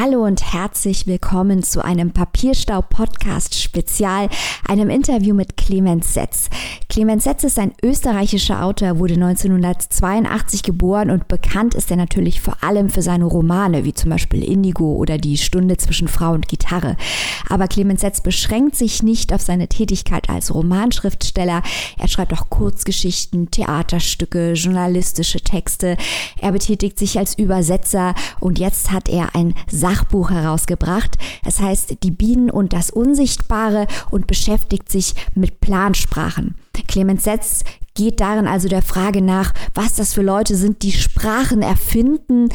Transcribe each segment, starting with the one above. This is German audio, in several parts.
Hallo und herzlich willkommen zu einem Papierstau-Podcast-Spezial, einem Interview mit Clemens Setz. Clemens Setz ist ein österreichischer Autor, wurde 1982 geboren und bekannt ist er natürlich vor allem für seine Romane, wie zum Beispiel Indigo oder Die Stunde zwischen Frau und Gitarre. Aber Clemens Setz beschränkt sich nicht auf seine Tätigkeit als Romanschriftsteller. Er schreibt auch Kurzgeschichten, Theaterstücke, journalistische Texte. Er betätigt sich als Übersetzer und jetzt hat er ein Sachbuch herausgebracht. Es heißt Die Bienen und das Unsichtbare und beschäftigt sich mit Plansprachen. Clemens Setz geht darin also der Frage nach, was das für Leute sind, die Sprachen erfinden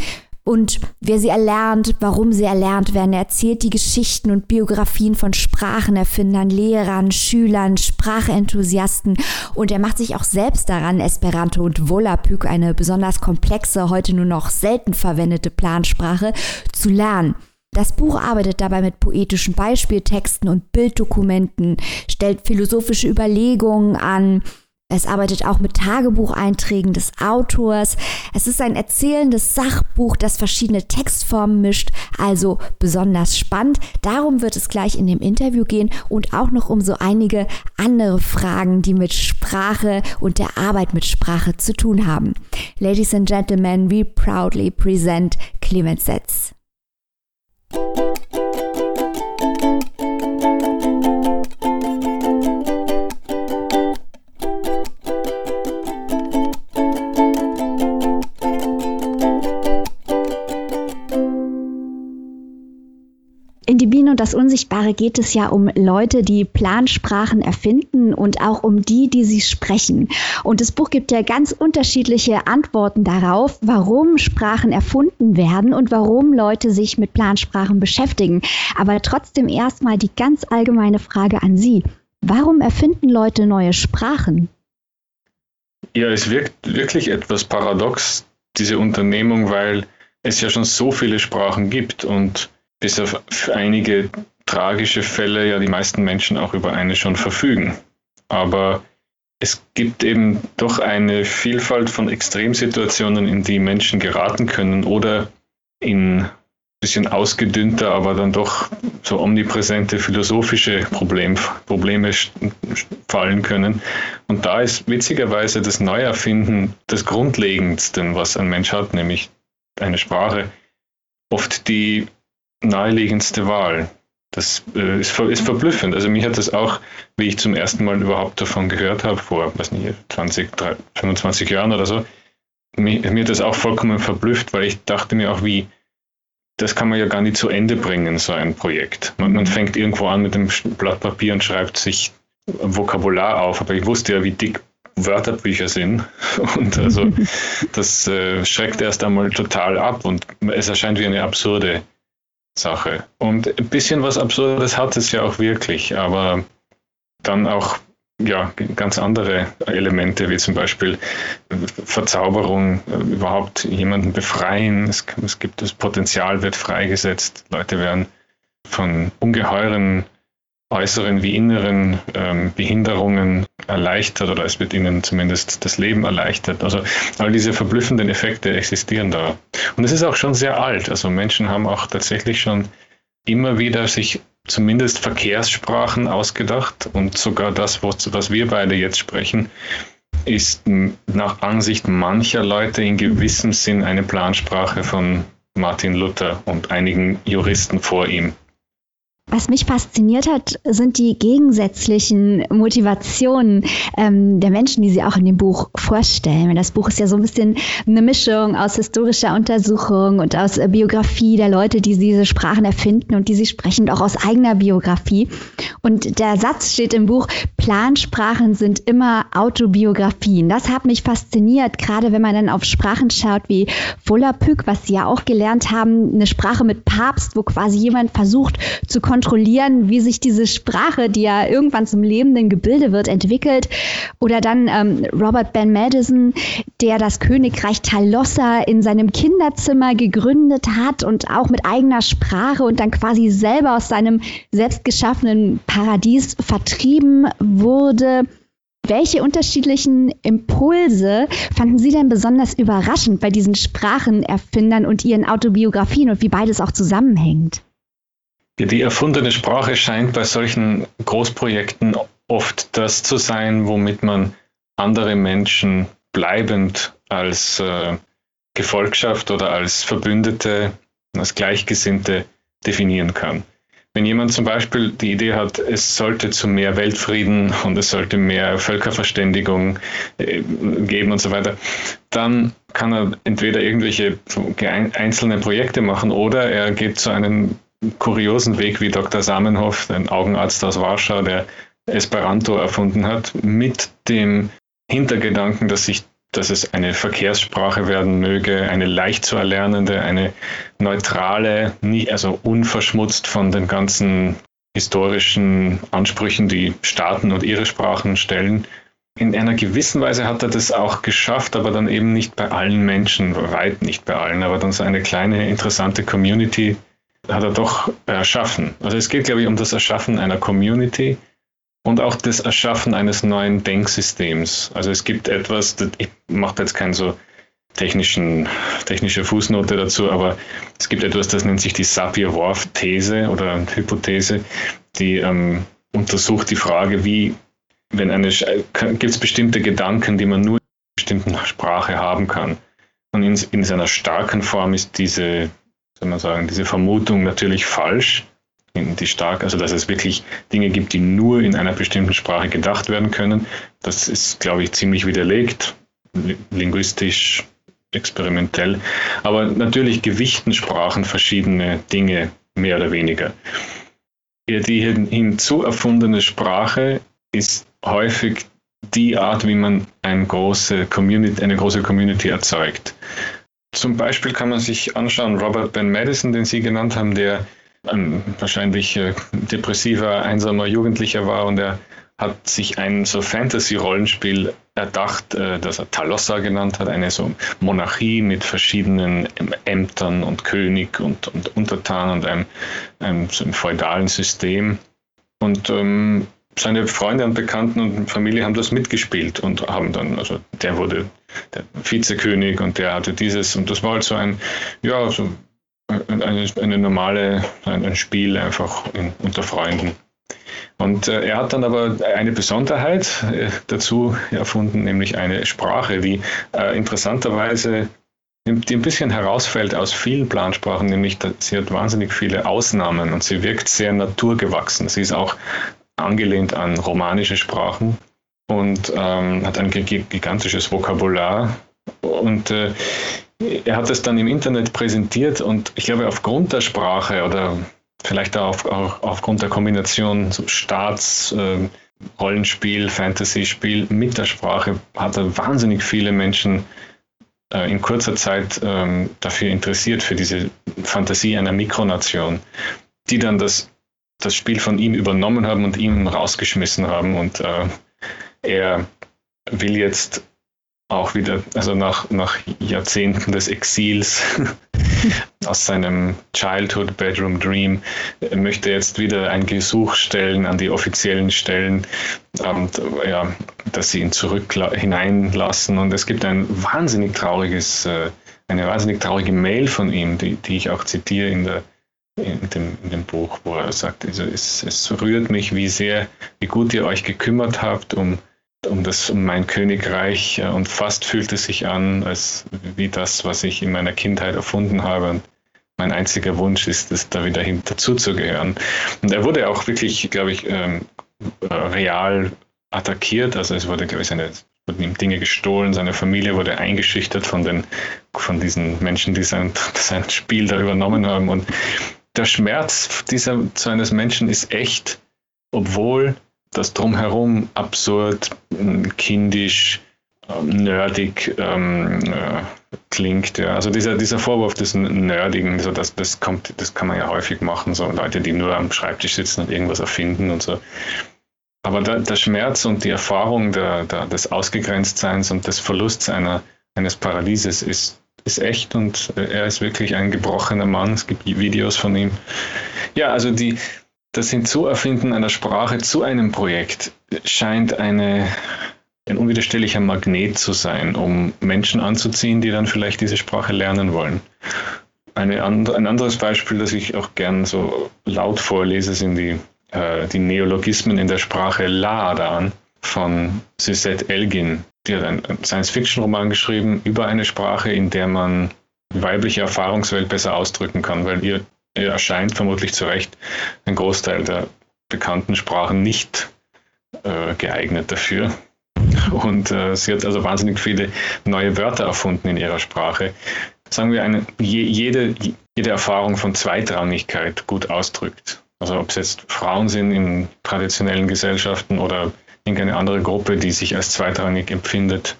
und wer sie erlernt, warum sie erlernt werden. Er erzählt die Geschichten und Biografien von Sprachenerfindern, Lehrern, Schülern, Sprachenthusiasten und er macht sich auch selbst daran, Esperanto und Volapük, eine besonders komplexe, heute nur noch selten verwendete Plansprache, zu lernen. Das Buch arbeitet dabei mit poetischen Beispieltexten und Bilddokumenten, stellt philosophische Überlegungen an, es arbeitet auch mit Tagebucheinträgen des Autors. Es ist ein erzählendes Sachbuch, das verschiedene Textformen mischt, also besonders spannend. Darum wird es gleich in dem Interview gehen und auch noch um so einige andere Fragen, die mit Sprache und der Arbeit mit Sprache zu tun haben. Ladies and Gentlemen, we proudly present Clemens Setz. In Die Biene und das Unsichtbare geht es ja um Leute, die Plansprachen erfinden und auch um die, die sie sprechen. Und das Buch gibt ja ganz unterschiedliche Antworten darauf, warum Sprachen erfunden werden und warum Leute sich mit Plansprachen beschäftigen. Aber trotzdem erstmal die ganz allgemeine Frage an Sie. Warum erfinden Leute neue Sprachen? Ja, es wirkt wirklich etwas paradox, diese Unternehmung, weil es ja schon so viele Sprachen gibt und bis auf einige tragische Fälle ja die meisten Menschen auch über eine schon verfügen. Aber es gibt eben doch eine Vielfalt von Extremsituationen, in die Menschen geraten können oder in ein bisschen ausgedünnter, aber dann doch so omnipräsente philosophische Problem, Probleme fallen können. Und da ist witzigerweise das Neuerfinden des Grundlegendsten, was ein Mensch hat, nämlich eine Sprache, oft die naheliegendste Wahl. Das äh, ist, ist, verblüffend. Also mich hat das auch, wie ich zum ersten Mal überhaupt davon gehört habe, vor weiß nicht, 20, 30, 25 Jahren oder so, mir, mir hat das auch vollkommen verblüfft, weil ich dachte mir auch, wie, das kann man ja gar nicht zu Ende bringen, so ein Projekt. Man, man fängt irgendwo an mit dem Blatt Papier und schreibt sich Vokabular auf, aber ich wusste ja, wie dick Wörterbücher sind. Und also das äh, schreckt erst einmal total ab und es erscheint wie eine absurde Sache. Und ein bisschen was Absurdes hat es ja auch wirklich, aber dann auch ja, ganz andere Elemente, wie zum Beispiel Verzauberung, überhaupt jemanden befreien. Es, es gibt das Potenzial, wird freigesetzt. Leute werden von ungeheuren äußeren wie inneren ähm, Behinderungen erleichtert oder es wird ihnen zumindest das Leben erleichtert. Also all diese verblüffenden Effekte existieren da. Und es ist auch schon sehr alt. Also Menschen haben auch tatsächlich schon immer wieder sich zumindest Verkehrssprachen ausgedacht und sogar das, was wir beide jetzt sprechen, ist nach Ansicht mancher Leute in gewissem Sinn eine Plansprache von Martin Luther und einigen Juristen vor ihm. Was mich fasziniert hat, sind die gegensätzlichen Motivationen ähm, der Menschen, die Sie auch in dem Buch vorstellen. Das Buch ist ja so ein bisschen eine Mischung aus historischer Untersuchung und aus äh, Biografie der Leute, die diese Sprachen erfinden und die sie sprechen, auch aus eigener Biografie. Und der Satz steht im Buch, Plansprachen sind immer Autobiografien. Das hat mich fasziniert, gerade wenn man dann auf Sprachen schaut wie Volapük, was Sie ja auch gelernt haben, eine Sprache mit Papst, wo quasi jemand versucht zu kontrollieren, wie sich diese Sprache, die ja irgendwann zum lebenden Gebilde wird, entwickelt. Oder dann ähm, Robert Ben Madison, der das Königreich Talossa in seinem Kinderzimmer gegründet hat und auch mit eigener Sprache und dann quasi selber aus seinem selbst geschaffenen Paradies vertrieben wurde. Welche unterschiedlichen Impulse fanden Sie denn besonders überraschend bei diesen Sprachenerfindern und ihren Autobiografien und wie beides auch zusammenhängt? Die erfundene Sprache scheint bei solchen Großprojekten oft das zu sein, womit man andere Menschen bleibend als äh, Gefolgschaft oder als Verbündete, als Gleichgesinnte definieren kann. Wenn jemand zum Beispiel die Idee hat, es sollte zu mehr Weltfrieden und es sollte mehr Völkerverständigung äh, geben und so weiter, dann kann er entweder irgendwelche einzelne Projekte machen oder er geht zu einem kuriosen Weg wie Dr. Samenhoff, ein Augenarzt aus Warschau, der Esperanto erfunden hat, mit dem Hintergedanken, dass sich dass es eine Verkehrssprache werden möge, eine leicht zu erlernende, eine neutrale, nie, also unverschmutzt von den ganzen historischen Ansprüchen, die Staaten und ihre Sprachen stellen. In einer gewissen Weise hat er das auch geschafft, aber dann eben nicht bei allen Menschen, weit nicht bei allen, aber dann so eine kleine interessante Community hat er doch erschaffen. Also es geht, glaube ich, um das Erschaffen einer Community, und auch das Erschaffen eines neuen Denksystems. Also es gibt etwas, ich mache jetzt keine so technischen, technische Fußnote dazu, aber es gibt etwas, das nennt sich die Sapir-Whorf-These oder Hypothese, die ähm, untersucht die Frage, wie, wenn eine, gibt es bestimmte Gedanken, die man nur in einer bestimmten Sprache haben kann. Und in, in seiner starken Form ist diese, soll man sagen, diese Vermutung natürlich falsch die stark, also dass es wirklich Dinge gibt, die nur in einer bestimmten Sprache gedacht werden können. Das ist, glaube ich, ziemlich widerlegt, linguistisch, experimentell. Aber natürlich gewichten Sprachen verschiedene Dinge mehr oder weniger. Die hinzu erfundene Sprache ist häufig die Art, wie man eine große Community, eine große Community erzeugt. Zum Beispiel kann man sich anschauen, Robert Ben Madison, den Sie genannt haben, der ein wahrscheinlich äh, depressiver, einsamer Jugendlicher war und er hat sich ein so Fantasy-Rollenspiel erdacht, äh, das er Talossa genannt hat, eine so Monarchie mit verschiedenen Ämtern und König und, und Untertan und einem, einem, so einem feudalen System. Und ähm, seine Freunde und Bekannten und Familie haben das mitgespielt und haben dann, also der wurde der Vizekönig und der hatte dieses und das war halt so ein, ja, so eine, eine normale, ein, ein Spiel einfach in, unter Freunden. Und äh, er hat dann aber eine Besonderheit äh, dazu erfunden, nämlich eine Sprache, die äh, interessanterweise die ein bisschen herausfällt aus vielen Plansprachen, nämlich sie hat wahnsinnig viele Ausnahmen und sie wirkt sehr naturgewachsen. Sie ist auch angelehnt an romanische Sprachen und ähm, hat ein gigantisches Vokabular. Und äh, er hat es dann im Internet präsentiert und ich glaube, aufgrund der Sprache oder vielleicht auch, auch aufgrund der Kombination so Staats, äh, Rollenspiel, Fantasy-Spiel mit der Sprache hat er wahnsinnig viele Menschen äh, in kurzer Zeit ähm, dafür interessiert, für diese Fantasie einer Mikronation, die dann das, das Spiel von ihm übernommen haben und ihm rausgeschmissen haben. Und äh, er will jetzt auch wieder, also nach, nach Jahrzehnten des Exils aus seinem Childhood Bedroom Dream, möchte jetzt wieder ein Gesuch stellen an die offiziellen Stellen, und, ja, dass sie ihn zurück hineinlassen. Und es gibt ein wahnsinnig trauriges, äh, eine wahnsinnig traurige Mail von ihm, die, die ich auch zitiere in der in dem, in dem Buch, wo er sagt, also es, es rührt mich, wie sehr, wie gut ihr euch gekümmert habt um um das um mein Königreich äh, und fast fühlt es sich an, als wie das, was ich in meiner Kindheit erfunden habe. Und mein einziger Wunsch ist es, da wieder hin dazuzugehören. Und er wurde auch wirklich, glaube ich, ähm, äh, real attackiert. Also es wurde, glaube ich, seine wurden ihm Dinge gestohlen, seine Familie wurde eingeschüchtert von den von diesen Menschen, die sein, sein Spiel da übernommen haben. Und der Schmerz dieser so eines Menschen ist echt, obwohl das drumherum absurd, kindisch, ähm, nerdig ähm, äh, klingt. Ja. Also dieser, dieser Vorwurf des Nerdigen, so das, das kommt, das kann man ja häufig machen, so Leute, die nur am Schreibtisch sitzen und irgendwas erfinden und so. Aber der, der Schmerz und die Erfahrung der, der, des Ausgegrenztseins und des Verlusts einer, eines Paradieses ist, ist echt und er ist wirklich ein gebrochener Mann. Es gibt Videos von ihm. Ja, also die, das Hinzuerfinden einer Sprache zu einem Projekt scheint eine, ein unwiderstehlicher Magnet zu sein, um Menschen anzuziehen, die dann vielleicht diese Sprache lernen wollen. Eine and ein anderes Beispiel, das ich auch gern so laut vorlese, sind die, äh, die Neologismen in der Sprache Laadan von Suzette Elgin. Die hat einen Science-Fiction-Roman geschrieben über eine Sprache, in der man weibliche Erfahrungswelt besser ausdrücken kann, weil ihr erscheint vermutlich zu Recht ein Großteil der bekannten Sprachen nicht äh, geeignet dafür. Und äh, sie hat also wahnsinnig viele neue Wörter erfunden in ihrer Sprache. Sagen wir, eine, jede, jede Erfahrung von Zweitrangigkeit gut ausdrückt. Also ob es jetzt Frauen sind in traditionellen Gesellschaften oder irgendeine andere Gruppe, die sich als zweitrangig empfindet.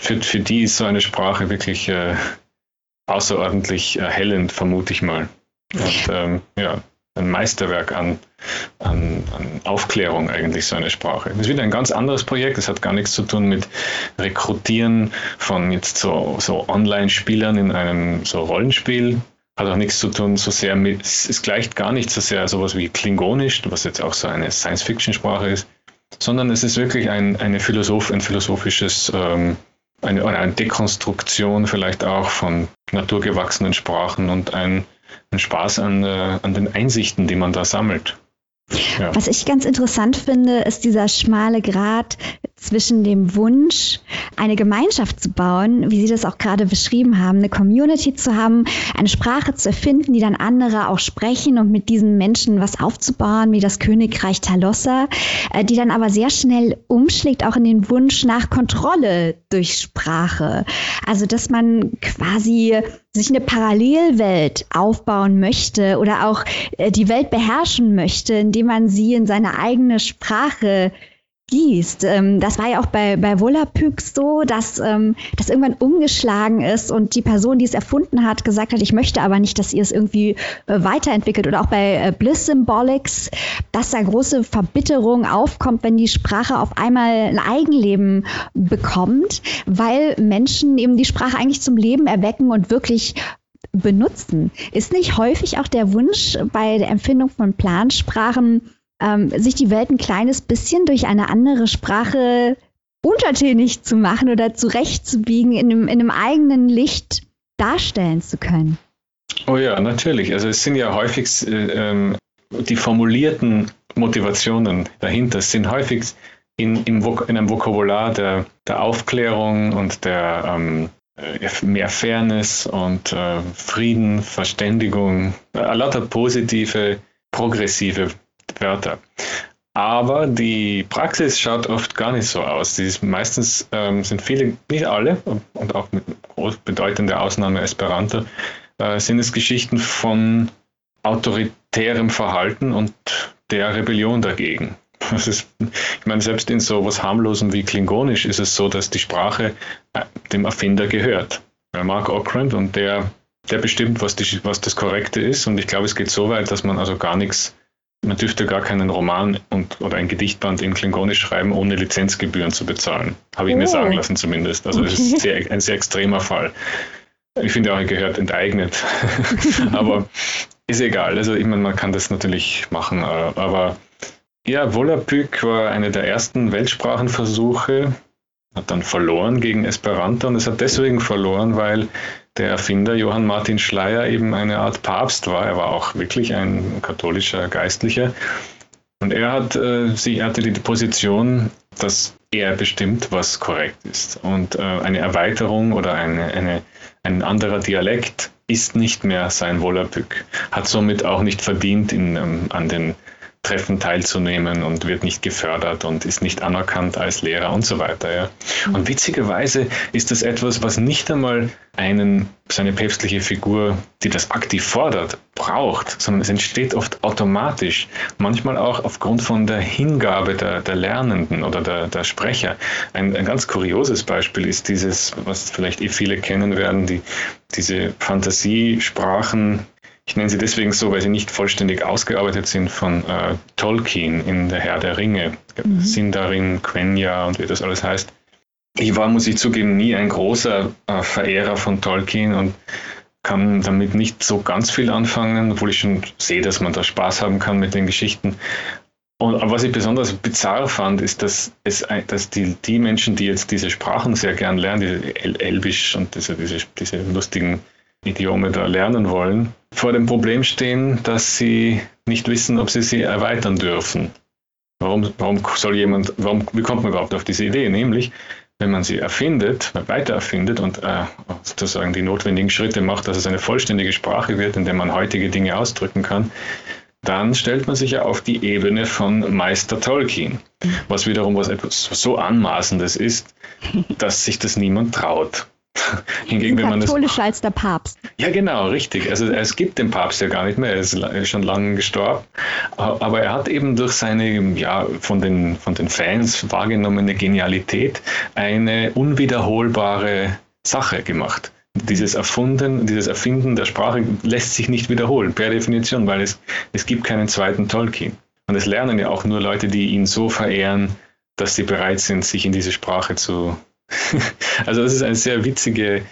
Für, für die ist so eine Sprache wirklich äh, außerordentlich erhellend, vermute ich mal. Und ähm, ja, ein Meisterwerk an, an, an, Aufklärung eigentlich, so eine Sprache. Das ist wieder ein ganz anderes Projekt. Das hat gar nichts zu tun mit Rekrutieren von jetzt so, so Online-Spielern in einem so Rollenspiel. Hat auch nichts zu tun so sehr mit, es gleicht gar nicht so sehr sowas wie Klingonisch, was jetzt auch so eine Science-Fiction-Sprache ist, sondern es ist wirklich ein, eine Philosoph, ein philosophisches, ähm, eine, eine Dekonstruktion vielleicht auch von naturgewachsenen Sprachen und ein einen Spaß an, äh, an den Einsichten, die man da sammelt. Ja. Was ich ganz interessant finde, ist dieser schmale Grat zwischen dem Wunsch, eine Gemeinschaft zu bauen, wie Sie das auch gerade beschrieben haben, eine Community zu haben, eine Sprache zu erfinden, die dann andere auch sprechen und mit diesen Menschen was aufzubauen, wie das Königreich Talossa, äh, die dann aber sehr schnell umschlägt auch in den Wunsch nach Kontrolle durch Sprache. Also, dass man quasi sich eine Parallelwelt aufbauen möchte oder auch äh, die Welt beherrschen möchte, indem man sie in seine eigene Sprache gießt. Ähm, das war ja auch bei, bei Volapük so, dass ähm, das irgendwann umgeschlagen ist und die Person, die es erfunden hat, gesagt hat, ich möchte aber nicht, dass ihr es irgendwie äh, weiterentwickelt. Oder auch bei äh, Bliss Symbolics, dass da große Verbitterung aufkommt, wenn die Sprache auf einmal ein Eigenleben bekommt, weil Menschen eben die Sprache eigentlich zum Leben erwecken und wirklich benutzen. Ist nicht häufig auch der Wunsch bei der Empfindung von Plansprachen, ähm, sich die Welt ein kleines bisschen durch eine andere Sprache untertänig zu machen oder zurechtzubiegen, in einem, in einem eigenen Licht darstellen zu können. Oh ja, natürlich. Also es sind ja häufig äh, ähm, die formulierten Motivationen dahinter sind häufig in, in, in einem Vokabular der, der Aufklärung und der ähm, äh, mehr Fairness und äh, Frieden, Verständigung, äh, lauter positive, progressive Wörter. Aber die Praxis schaut oft gar nicht so aus. Die meistens ähm, sind viele, nicht alle, und auch mit groß bedeutender Ausnahme Esperanto, äh, sind es Geschichten von autoritärem Verhalten und der Rebellion dagegen. Das ist, ich meine, selbst in so was harmlosem wie Klingonisch ist es so, dass die Sprache äh, dem Erfinder gehört. Mark Okrand und der, der bestimmt, was, die, was das Korrekte ist. Und ich glaube, es geht so weit, dass man also gar nichts man dürfte gar keinen Roman und, oder ein Gedichtband in Klingonisch schreiben, ohne Lizenzgebühren zu bezahlen. Habe ich oh. mir sagen lassen zumindest. Also das ist sehr, ein sehr extremer Fall. Ich finde auch, er gehört enteignet. aber ist egal. Also ich meine, man kann das natürlich machen. Äh, aber ja, Volapük war eine der ersten Weltsprachenversuche, hat dann verloren gegen Esperanto und es hat deswegen verloren, weil der Erfinder Johann Martin Schleyer eben eine Art Papst war. Er war auch wirklich ein katholischer Geistlicher. Und er hat, äh, sie hatte die Position, dass er bestimmt, was korrekt ist. Und äh, eine Erweiterung oder eine, eine, ein anderer Dialekt ist nicht mehr sein Volapük, hat somit auch nicht verdient in, ähm, an den Treffen teilzunehmen und wird nicht gefördert und ist nicht anerkannt als Lehrer und so weiter. Ja. Und witzigerweise ist das etwas, was nicht einmal einen, seine päpstliche Figur, die das aktiv fordert, braucht, sondern es entsteht oft automatisch, manchmal auch aufgrund von der Hingabe der, der Lernenden oder der, der Sprecher. Ein, ein ganz kurioses Beispiel ist dieses, was vielleicht eh viele kennen werden, die, diese Fantasiesprachen, ich nenne sie deswegen so, weil sie nicht vollständig ausgearbeitet sind von äh, Tolkien in Der Herr der Ringe. Mhm. Sindarin, Quenya und wie das alles heißt. Ich war, muss ich zugeben, nie ein großer äh, Verehrer von Tolkien und kann damit nicht so ganz viel anfangen, obwohl ich schon sehe, dass man da Spaß haben kann mit den Geschichten. Und was ich besonders bizarr fand, ist, dass, es, dass die, die Menschen, die jetzt diese Sprachen sehr gern lernen, diese El Elbisch und diese, diese, diese lustigen Idiome da lernen wollen, vor dem Problem stehen, dass sie nicht wissen, ob sie sie erweitern dürfen. Warum, warum soll jemand, warum, wie kommt man überhaupt auf diese Idee? Nämlich, wenn man sie erfindet, weiter erfindet und äh, sozusagen die notwendigen Schritte macht, dass es eine vollständige Sprache wird, in der man heutige Dinge ausdrücken kann, dann stellt man sich ja auf die Ebene von Meister Tolkien, was wiederum was etwas so Anmaßendes ist, dass sich das niemand traut. Hingegen, wenn man katholischer als der Papst. Ja, genau, richtig. Also es gibt den Papst ja gar nicht mehr, er ist schon lange gestorben. Aber er hat eben durch seine ja, von, den, von den Fans wahrgenommene Genialität eine unwiederholbare Sache gemacht. Dieses Erfunden, dieses Erfinden der Sprache lässt sich nicht wiederholen, per Definition, weil es, es gibt keinen zweiten Tolkien. Und es lernen ja auch nur Leute, die ihn so verehren, dass sie bereit sind, sich in diese Sprache zu, also das ist eine sehr witzige,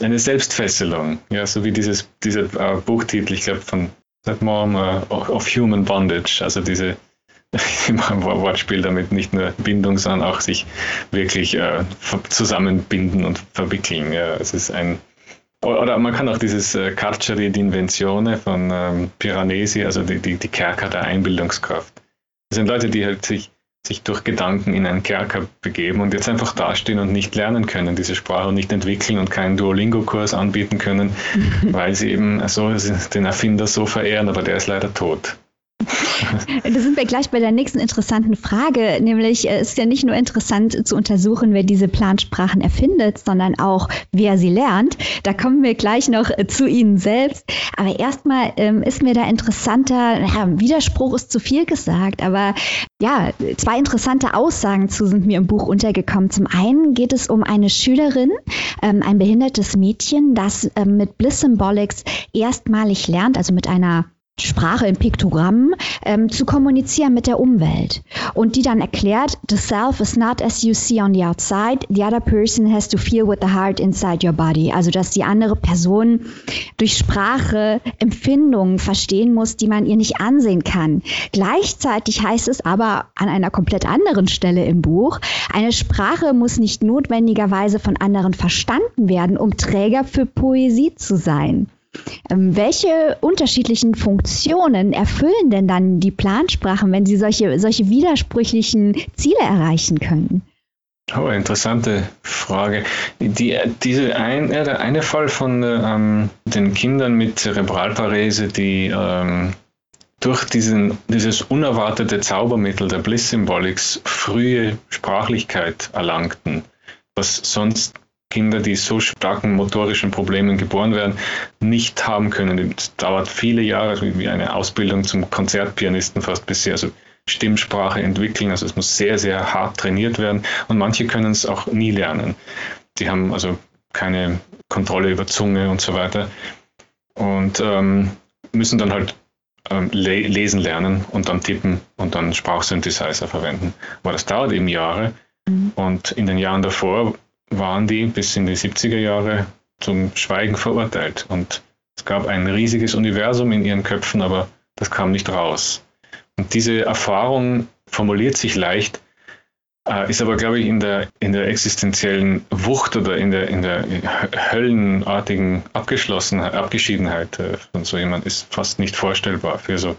eine Selbstfesselung, ja, so wie dieses, dieser äh, Buchtitel, ich glaube von That Mom uh, of Human Bondage, also diese Wortspiel damit nicht nur Bindung, sondern auch sich wirklich äh, zusammenbinden und verwickeln. Ja, es ist ein oder man kann auch dieses äh, Carceri d'Invenzione von ähm, Piranesi, also die, die, die Kerker der Einbildungskraft. Das sind Leute, die halt sich sich durch Gedanken in einen Kerker begeben und jetzt einfach dastehen und nicht lernen können, diese Sprache nicht entwickeln und keinen Duolingo-Kurs anbieten können, weil sie eben so den Erfinder so verehren, aber der ist leider tot. Da sind wir gleich bei der nächsten interessanten Frage, nämlich äh, es ist ja nicht nur interessant zu untersuchen, wer diese Plansprachen erfindet, sondern auch, wer sie lernt. Da kommen wir gleich noch äh, zu Ihnen selbst. Aber erstmal ähm, ist mir da interessanter, ja, Widerspruch ist zu viel gesagt, aber ja, zwei interessante Aussagen zu sind mir im Buch untergekommen. Zum einen geht es um eine Schülerin, ähm, ein behindertes Mädchen, das ähm, mit Bliss Symbolics erstmalig lernt, also mit einer Sprache in Piktogrammen ähm, zu kommunizieren mit der Umwelt und die dann erklärt, the self is not as you see on the outside, the other person has to feel with the heart inside your body. Also dass die andere Person durch Sprache Empfindungen verstehen muss, die man ihr nicht ansehen kann. Gleichzeitig heißt es aber an einer komplett anderen Stelle im Buch, eine Sprache muss nicht notwendigerweise von anderen verstanden werden, um Träger für Poesie zu sein. Ähm, welche unterschiedlichen Funktionen erfüllen denn dann die Plansprachen, wenn sie solche, solche widersprüchlichen Ziele erreichen können? Oh, interessante Frage. Die, diese ein, ja, der eine Fall von ähm, den Kindern mit Zerebralparese, die ähm, durch diesen, dieses unerwartete Zaubermittel der Bliss-Symbolics frühe Sprachlichkeit erlangten, was sonst Kinder, die so starken motorischen Problemen geboren werden, nicht haben können. Es dauert viele Jahre, wie eine Ausbildung zum Konzertpianisten fast bisher. Also Stimmsprache entwickeln, also es muss sehr, sehr hart trainiert werden und manche können es auch nie lernen. Die haben also keine Kontrolle über Zunge und so weiter und ähm, müssen dann halt ähm, le lesen lernen und dann tippen und dann Sprachsynthesizer verwenden. Aber das dauert eben Jahre mhm. und in den Jahren davor waren die bis in die 70er Jahre zum Schweigen verurteilt. Und es gab ein riesiges Universum in ihren Köpfen, aber das kam nicht raus. Und diese Erfahrung formuliert sich leicht, äh, ist aber, glaube ich, in der, in der existenziellen Wucht oder in der, in der höllenartigen Abgeschlossenheit, Abgeschiedenheit äh, von so jemand ist fast nicht vorstellbar für so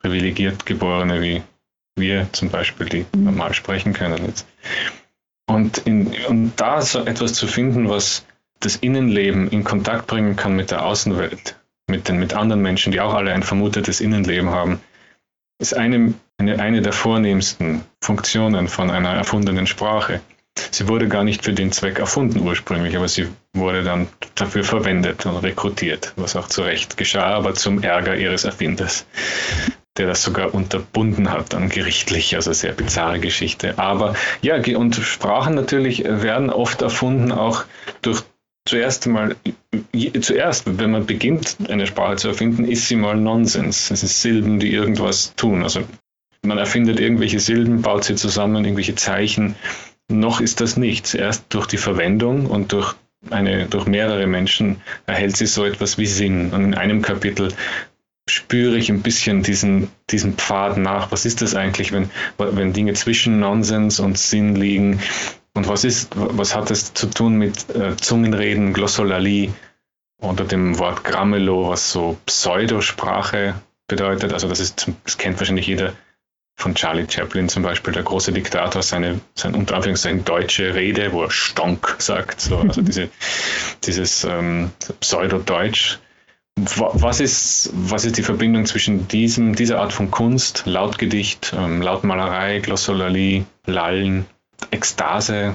privilegiert Geborene wie wir zum Beispiel, die mhm. normal sprechen können jetzt. Und, in, und da so etwas zu finden, was das Innenleben in Kontakt bringen kann mit der Außenwelt, mit, den, mit anderen Menschen, die auch alle ein vermutetes Innenleben haben, ist eine, eine, eine der vornehmsten Funktionen von einer erfundenen Sprache. Sie wurde gar nicht für den Zweck erfunden ursprünglich, aber sie wurde dann dafür verwendet und rekrutiert, was auch zu Recht geschah, aber zum Ärger ihres Erfinders der das sogar unterbunden hat dann gerichtlich, also sehr bizarre Geschichte. Aber ja, und Sprachen natürlich werden oft erfunden auch durch zuerst mal, zuerst, wenn man beginnt, eine Sprache zu erfinden, ist sie mal Nonsens. Es sind Silben, die irgendwas tun. Also man erfindet irgendwelche Silben, baut sie zusammen, irgendwelche Zeichen. Noch ist das nichts. Erst durch die Verwendung und durch eine, durch mehrere Menschen erhält sie so etwas wie Sinn. Und in einem Kapitel spüre ich ein bisschen diesen, diesen Pfad nach. Was ist das eigentlich, wenn, wenn Dinge zwischen Nonsens und Sinn liegen? Und was ist, was hat das zu tun mit äh, Zungenreden, Glossolalie oder dem Wort Gramelo, was so Pseudosprache bedeutet? Also das ist, das kennt wahrscheinlich jeder von Charlie Chaplin zum Beispiel, der große Diktator, seine, seine unter Anführungszeichen deutsche Rede, wo er Stonk sagt, so, also diese, dieses ähm, Pseudodeutsch. Was ist, was ist die Verbindung zwischen diesem, dieser Art von Kunst, Lautgedicht, ähm, Lautmalerei, Glossolalie, Lallen, Ekstase,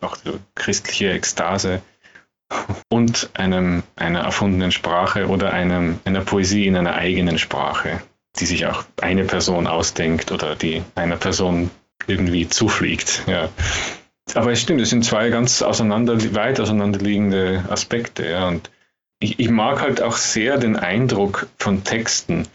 auch christliche Ekstase und einem, einer erfundenen Sprache oder einem, einer Poesie in einer eigenen Sprache? die sich auch eine Person ausdenkt oder die einer Person irgendwie zufliegt. Ja. Aber es stimmt, es sind zwei ganz auseinander, weit auseinanderliegende Aspekte. Ja. Und ich, ich mag halt auch sehr den Eindruck von Texten,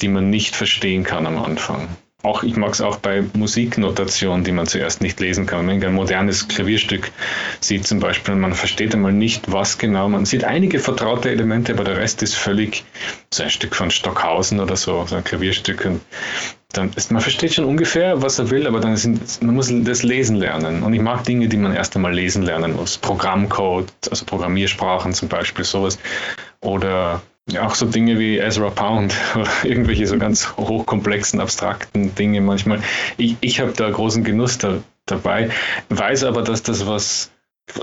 die man nicht verstehen kann am Anfang auch, ich mag es auch bei Musiknotationen, die man zuerst nicht lesen kann. Wenn man ein modernes Klavierstück sieht zum Beispiel, man versteht einmal nicht, was genau, man sieht einige vertraute Elemente, aber der Rest ist völlig so ein Stück von Stockhausen oder so, so ein Klavierstück. Und dann ist, man versteht schon ungefähr, was er will, aber dann sind, man muss das lesen lernen. Und ich mag Dinge, die man erst einmal lesen lernen muss. Programmcode, also Programmiersprachen zum Beispiel, sowas. Oder ja, auch so Dinge wie Ezra Pound oder irgendwelche so ganz hochkomplexen, abstrakten Dinge manchmal. Ich, ich habe da großen Genuss da, dabei, weiß aber, dass das was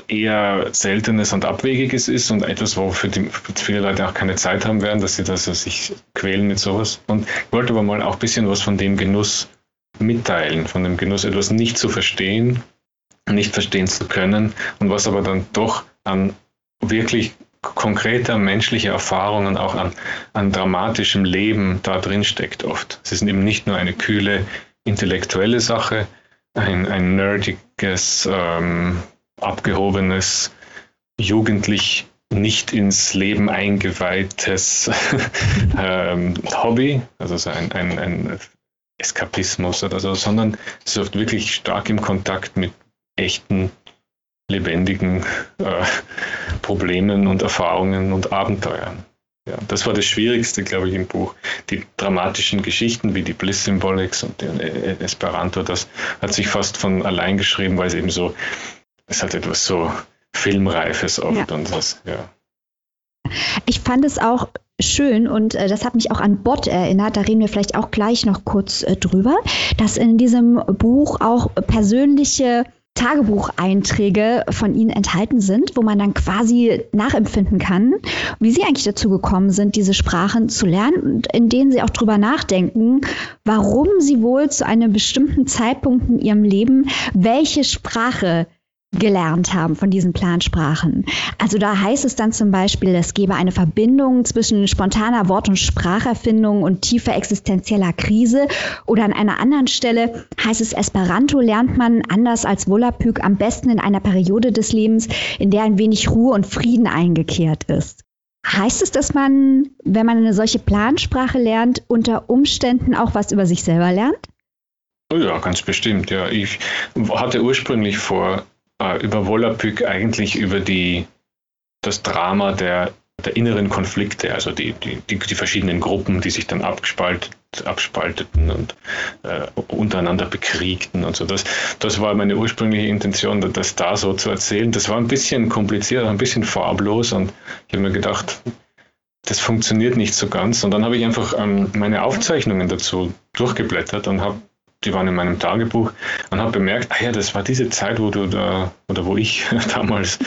eher Seltenes und Abwegiges ist und etwas, wofür die, viele Leute auch keine Zeit haben werden, dass sie das also sich quälen mit sowas. Und ich wollte aber mal auch ein bisschen was von dem Genuss mitteilen, von dem Genuss, etwas nicht zu verstehen, nicht verstehen zu können und was aber dann doch an wirklich konkreter menschlicher Erfahrungen auch an, an dramatischem Leben da drin steckt oft. Es ist eben nicht nur eine kühle intellektuelle Sache, ein, ein nerdiges, ähm, abgehobenes, jugendlich nicht ins Leben eingeweihtes ähm, Hobby, also so ein, ein, ein Eskapismus oder so, sondern es ist wirklich stark im Kontakt mit echten lebendigen äh, Problemen und Erfahrungen und Abenteuern. Ja, das war das Schwierigste, glaube ich, im Buch. Die dramatischen Geschichten wie die Bliss Symbolics und Esperanto, das hat sich fast von allein geschrieben, weil es eben so, es hat etwas so Filmreifes oft ja. und das, ja. Ich fand es auch schön und äh, das hat mich auch an Bot erinnert, da reden wir vielleicht auch gleich noch kurz äh, drüber, dass in diesem Buch auch persönliche Tagebucheinträge von ihnen enthalten sind, wo man dann quasi nachempfinden kann, wie sie eigentlich dazu gekommen sind, diese Sprachen zu lernen und in denen sie auch drüber nachdenken, warum sie wohl zu einem bestimmten Zeitpunkt in ihrem Leben welche Sprache gelernt haben von diesen Plansprachen. Also da heißt es dann zum Beispiel, es gebe eine Verbindung zwischen spontaner Wort- und Spracherfindung und tiefer existenzieller Krise. Oder an einer anderen Stelle heißt es, Esperanto lernt man anders als Volapük am besten in einer Periode des Lebens, in der ein wenig Ruhe und Frieden eingekehrt ist. Heißt es, dass man, wenn man eine solche Plansprache lernt, unter Umständen auch was über sich selber lernt? Oh ja, ganz bestimmt. Ja, ich hatte ursprünglich vor, äh, über Volapük eigentlich über die, das Drama der, der inneren Konflikte, also die, die, die, die verschiedenen Gruppen, die sich dann abgespaltet, abspalteten und äh, untereinander bekriegten und so. Das, das war meine ursprüngliche Intention, das da so zu erzählen. Das war ein bisschen kompliziert, ein bisschen farblos und ich habe mir gedacht, das funktioniert nicht so ganz. Und dann habe ich einfach ähm, meine Aufzeichnungen dazu durchgeblättert und habe die waren in meinem Tagebuch und habe bemerkt, ah ja, das war diese Zeit, wo du da, oder wo ich damals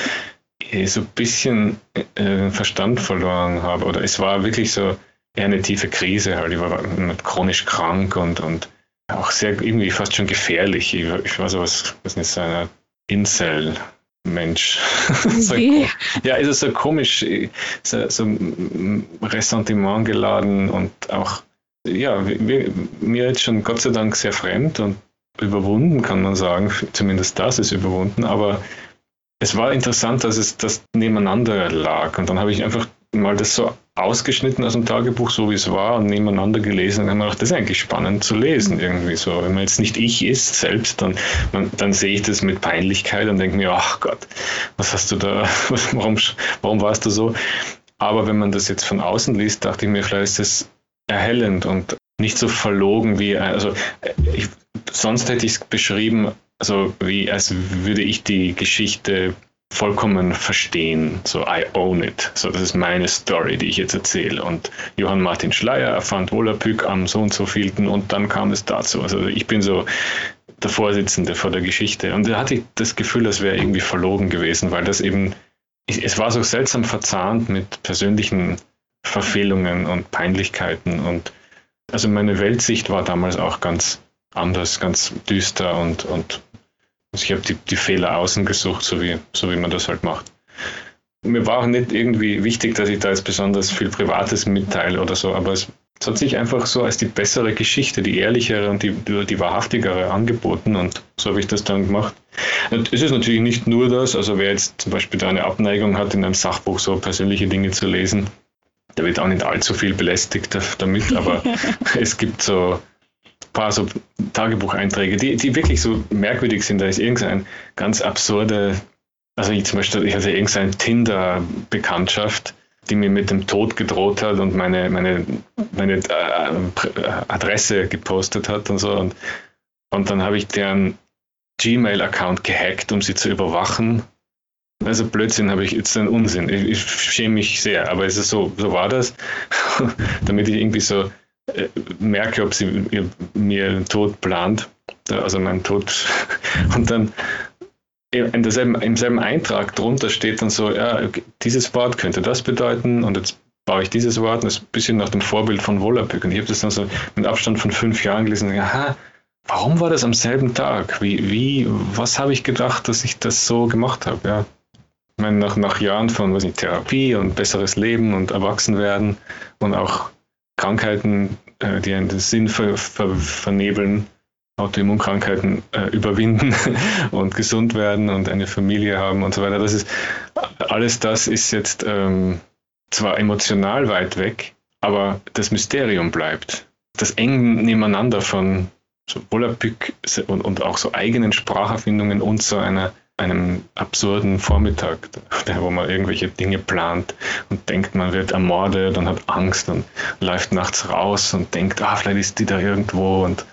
eh so ein bisschen äh, Verstand verloren habe. Oder es war wirklich so eher eine tiefe Krise halt. Ich war chronisch krank und, und auch sehr irgendwie fast schon gefährlich. Ich, ich war so was, was nicht so einer Incel. Mensch. so ja, ist es so komisch, so, so Ressentiment geladen und auch ja, mir, mir jetzt schon Gott sei Dank sehr fremd und überwunden, kann man sagen. Zumindest das ist überwunden. Aber es war interessant, dass es das nebeneinander lag. Und dann habe ich einfach mal das so ausgeschnitten aus dem Tagebuch, so wie es war, und nebeneinander gelesen. Und dann habe ich gedacht, das ist eigentlich spannend zu lesen, irgendwie so. Wenn man jetzt nicht ich ist selbst, dann, man, dann sehe ich das mit Peinlichkeit und denke mir, ach Gott, was hast du da, warum, warum warst du so? Aber wenn man das jetzt von außen liest, dachte ich mir, vielleicht ist das erhellend und nicht so verlogen wie, also ich, sonst hätte ich es beschrieben, also wie als würde ich die Geschichte vollkommen verstehen. So, I own it. So, das ist meine Story, die ich jetzt erzähle. Und Johann Martin Schleier erfand Volapük am so und so vielten und dann kam es dazu. Also ich bin so der Vorsitzende vor der Geschichte. Und da hatte ich das Gefühl, das wäre irgendwie verlogen gewesen, weil das eben, es war so seltsam verzahnt mit persönlichen Verfehlungen und Peinlichkeiten und also meine Weltsicht war damals auch ganz anders, ganz düster und, und also ich habe die, die Fehler außen gesucht, so wie, so wie man das halt macht. Mir war auch nicht irgendwie wichtig, dass ich da jetzt besonders viel Privates mitteile oder so, aber es, hat sich einfach so als die bessere Geschichte, die ehrlichere und die, die wahrhaftigere angeboten und so habe ich das dann gemacht. Und es ist natürlich nicht nur das, also wer jetzt zum Beispiel da eine Abneigung hat, in einem Sachbuch so persönliche Dinge zu lesen, der wird auch nicht allzu viel belästigt damit, aber es gibt so ein paar so Tagebucheinträge, die, die wirklich so merkwürdig sind. Da ist irgendein ganz absurde, also ich zum Beispiel, ich hatte irgendeine Tinder-Bekanntschaft, die mir mit dem Tod gedroht hat und meine, meine, meine äh, Adresse gepostet hat und so. Und, und dann habe ich deren Gmail-Account gehackt, um sie zu überwachen also Blödsinn habe ich jetzt einen Unsinn. Ich, ich, schäme mich sehr, aber es ist so, so war das, damit ich irgendwie so äh, merke, ob sie ihr, mir den Tod plant, also meinen Tod. Und dann in derselben, im selben Eintrag drunter steht dann so, ja, dieses Wort könnte das bedeuten und jetzt baue ich dieses Wort, das ist ein bisschen nach dem Vorbild von Volapük. Und ich habe das dann so mit Abstand von fünf Jahren gelesen und aha, warum war das am selben Tag? Wie, wie, was habe ich gedacht, dass ich das so gemacht habe? Ja. Ich meine, nach, nach Jahren von was nicht, Therapie und besseres Leben und Erwachsenwerden und auch Krankheiten, äh, die einen den Sinn ver, ver, vernebeln, Autoimmunkrankheiten äh, überwinden und gesund werden und eine Familie haben und so weiter. Das ist alles das ist jetzt ähm, zwar emotional weit weg, aber das Mysterium bleibt. Das eng nebeneinander von so Volapük und, und auch so eigenen Spracherfindungen und so einer einem absurden Vormittag, wo man irgendwelche Dinge plant und denkt, man wird ermordet und hat Angst und läuft nachts raus und denkt, ah, vielleicht ist die da irgendwo und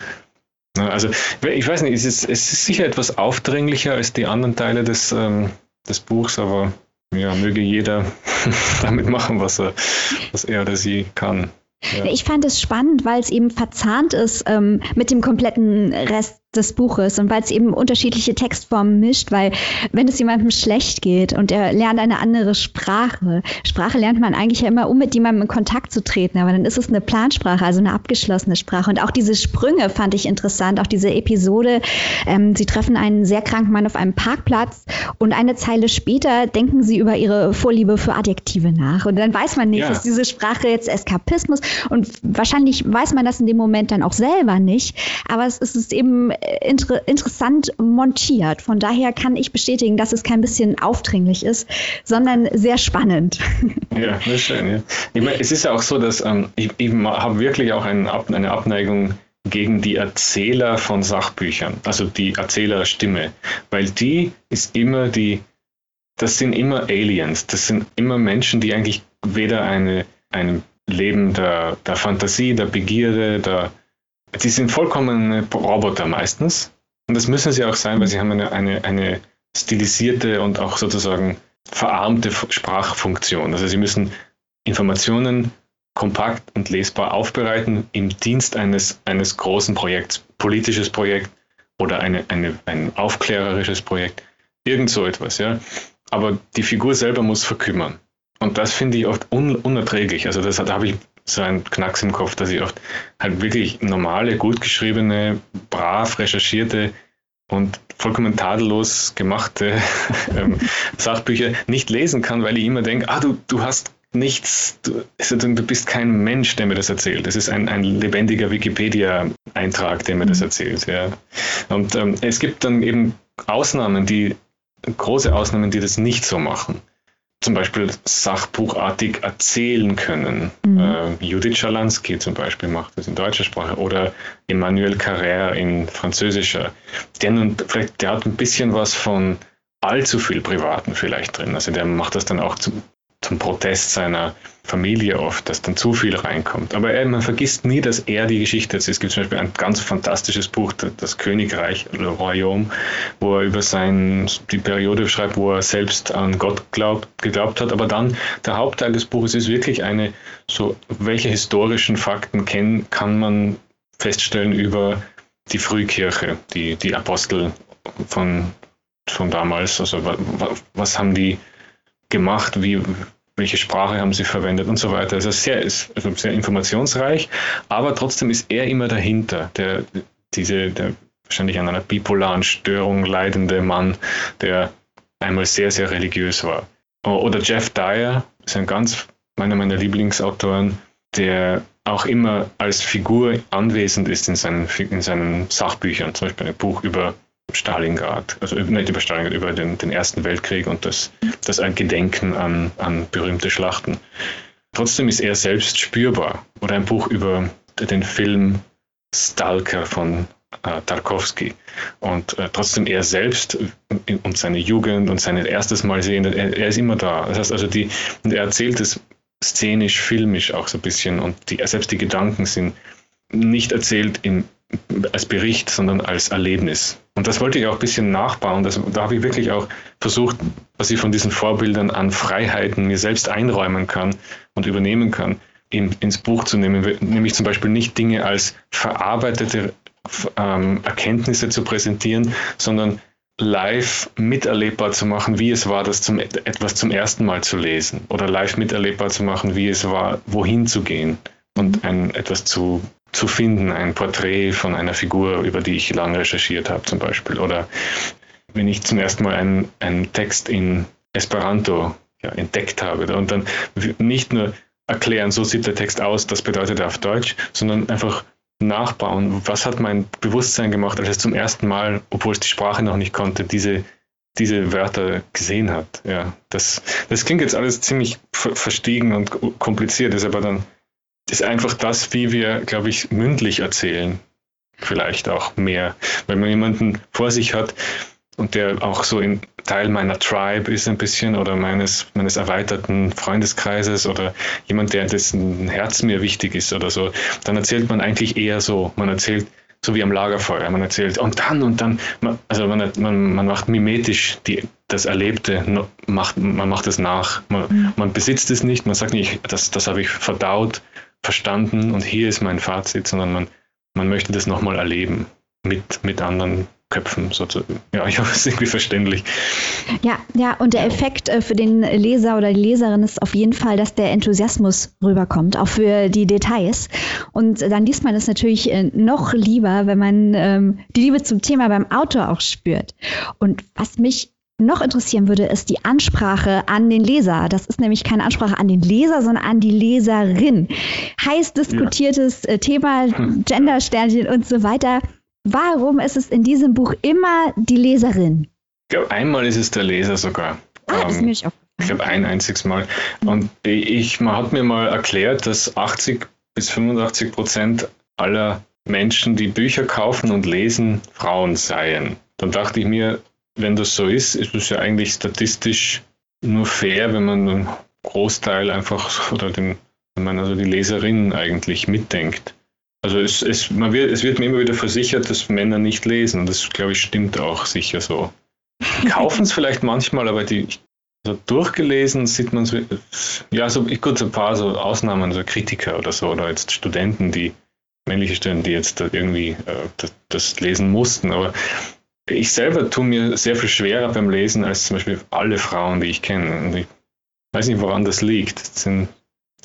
ne, also ich weiß nicht, es ist, es ist sicher etwas aufdringlicher als die anderen Teile des, ähm, des Buchs, aber ja, möge jeder damit machen, was er, was er oder sie kann. Ja. Ich fand es spannend, weil es eben verzahnt ist ähm, mit dem kompletten Rest des Buches und weil es eben unterschiedliche Textformen mischt, weil wenn es jemandem schlecht geht und er lernt eine andere Sprache, Sprache lernt man eigentlich ja immer, um mit jemandem in Kontakt zu treten, aber dann ist es eine Plansprache, also eine abgeschlossene Sprache. Und auch diese Sprünge fand ich interessant, auch diese Episode, ähm, sie treffen einen sehr kranken Mann auf einem Parkplatz und eine Zeile später denken sie über ihre Vorliebe für Adjektive nach. Und dann weiß man nicht, ja. ist diese Sprache jetzt Eskapismus? Und wahrscheinlich weiß man das in dem Moment dann auch selber nicht, aber es ist eben inter interessant montiert. Von daher kann ich bestätigen, dass es kein bisschen aufdringlich ist, sondern sehr spannend. Ja, das ist schön. Ja. Ich meine, es ist ja auch so, dass ähm, ich, ich habe wirklich auch einen, eine Abneigung gegen die Erzähler von Sachbüchern, also die Erzählerstimme, weil die ist immer die, das sind immer Aliens, das sind immer Menschen, die eigentlich weder eine, ein Leben der, der Fantasie, der Begierde, der, die sind vollkommene Roboter meistens. Und das müssen sie auch sein, weil sie haben eine, eine, eine stilisierte und auch sozusagen verarmte Sprachfunktion. Also sie müssen Informationen kompakt und lesbar aufbereiten im Dienst eines, eines großen Projekts, politisches Projekt oder eine, eine, ein aufklärerisches Projekt, irgend so etwas. Ja. Aber die Figur selber muss verkümmern. Und das finde ich oft un unerträglich. Also das, da habe ich so ein Knacks im Kopf, dass ich oft halt wirklich normale, gut geschriebene, brav recherchierte und vollkommen tadellos gemachte ähm, Sachbücher nicht lesen kann, weil ich immer denke, ah, du, du hast nichts, du, also du bist kein Mensch, der mir das erzählt. Das ist ein, ein lebendiger Wikipedia-Eintrag, der mir das mhm. erzählt. Ja. Und ähm, es gibt dann eben Ausnahmen, die, große Ausnahmen, die das nicht so machen zum Beispiel sachbuchartig erzählen können. Mhm. Äh, Judith Schalansky zum Beispiel macht das in deutscher Sprache oder Emmanuel Carrère in französischer. Der, nun, vielleicht, der hat ein bisschen was von allzu viel Privaten vielleicht drin. Also der macht das dann auch zu, zum Protest seiner Familie oft, dass dann zu viel reinkommt. Aber er, man vergisst nie, dass er die Geschichte ist. Es gibt zum Beispiel ein ganz fantastisches Buch, das Königreich, Le Royaume, wo er über sein, die Periode schreibt, wo er selbst an Gott glaubt, geglaubt hat. Aber dann der Hauptteil des Buches ist wirklich eine, so, welche historischen Fakten kennen, kann man feststellen über die Frühkirche, die, die Apostel von, von damals. Also was, was haben die gemacht, wie, welche Sprache haben sie verwendet und so weiter. Also sehr, ist also sehr informationsreich, aber trotzdem ist er immer dahinter, der, diese, der wahrscheinlich an einer bipolaren Störung leidende Mann, der einmal sehr, sehr religiös war. Oder Jeff Dyer ist ein ganz, meiner meiner Lieblingsautoren, der auch immer als Figur anwesend ist in seinen, in seinen Sachbüchern, zum Beispiel ein Buch über Stalingrad, also nicht über Stalingrad, über den, den Ersten Weltkrieg und das, das Gedenken an, an berühmte Schlachten. Trotzdem ist er selbst spürbar. Oder ein Buch über den Film Stalker von äh, Tarkovsky. Und äh, trotzdem er selbst und seine Jugend und sein erstes Mal sehen, er, er, ist immer da. Das heißt also, die, er erzählt es szenisch, filmisch auch so ein bisschen und die, selbst die Gedanken sind nicht erzählt im, als Bericht, sondern als Erlebnis. Und das wollte ich auch ein bisschen nachbauen. Das, da habe ich wirklich auch versucht, was ich von diesen Vorbildern an Freiheiten mir selbst einräumen kann und übernehmen kann, in, ins Buch zu nehmen. Nämlich zum Beispiel nicht Dinge als verarbeitete ähm, Erkenntnisse zu präsentieren, sondern live miterlebbar zu machen, wie es war, das zum, etwas zum ersten Mal zu lesen. Oder live miterlebbar zu machen, wie es war, wohin zu gehen und ein, etwas zu zu finden, ein Porträt von einer Figur, über die ich lange recherchiert habe zum Beispiel. Oder wenn ich zum ersten Mal einen, einen Text in Esperanto ja, entdeckt habe und dann nicht nur erklären, so sieht der Text aus, das bedeutet er auf Deutsch, sondern einfach nachbauen, was hat mein Bewusstsein gemacht, als es zum ersten Mal, obwohl es die Sprache noch nicht konnte, diese, diese Wörter gesehen hat. Ja, das, das klingt jetzt alles ziemlich verstiegen und kompliziert, ist aber dann ist einfach das, wie wir, glaube ich, mündlich erzählen. Vielleicht auch mehr. Wenn man jemanden vor sich hat und der auch so ein Teil meiner Tribe ist ein bisschen oder meines, meines erweiterten Freundeskreises oder jemand, der dessen Herz mir wichtig ist oder so, dann erzählt man eigentlich eher so. Man erzählt so wie am Lagerfeuer. Man erzählt und dann und dann, also man, man, man macht mimetisch die, das Erlebte, macht, man macht es nach. Man, mhm. man besitzt es nicht, man sagt nicht, das, das habe ich verdaut, verstanden und hier ist mein Fazit, sondern man, man möchte das nochmal erleben mit, mit anderen Köpfen sozusagen. Ja, ich hoffe, es ist irgendwie verständlich. Ja, ja, und der Effekt äh, für den Leser oder die Leserin ist auf jeden Fall, dass der Enthusiasmus rüberkommt, auch für die Details. Und dann liest man es natürlich äh, noch lieber, wenn man ähm, die Liebe zum Thema beim Autor auch spürt. Und was mich noch interessieren würde, ist die Ansprache an den Leser. Das ist nämlich keine Ansprache an den Leser, sondern an die Leserin. Heiß diskutiertes ja. Äh, Thema. Gendersternchen und so weiter. Warum ist es in diesem Buch immer die Leserin? Ich glaube, einmal ist es der Leser sogar. Ah, ähm, mir nicht Ich glaube, ein einziges Mal. Und ich, man hat mir mal erklärt, dass 80 bis 85 Prozent aller Menschen, die Bücher kaufen und lesen, Frauen seien. Dann dachte ich mir, wenn das so ist, ist es ja eigentlich statistisch nur fair, wenn man einen Großteil einfach oder den, wenn man also die Leserinnen eigentlich mitdenkt. Also es, es, man wird, es wird mir immer wieder versichert, dass Männer nicht lesen und das, glaube ich, stimmt auch sicher so. Kaufen es vielleicht manchmal, aber die also durchgelesen sieht man so, ja, so gut, so ein paar so Ausnahmen, so Kritiker oder so, oder jetzt Studenten, die männliche Studenten, die jetzt irgendwie äh, das, das, lesen mussten, aber ich selber tue mir sehr viel schwerer beim Lesen als zum Beispiel alle Frauen, die ich kenne. Und ich weiß nicht, woran das liegt. Das sind,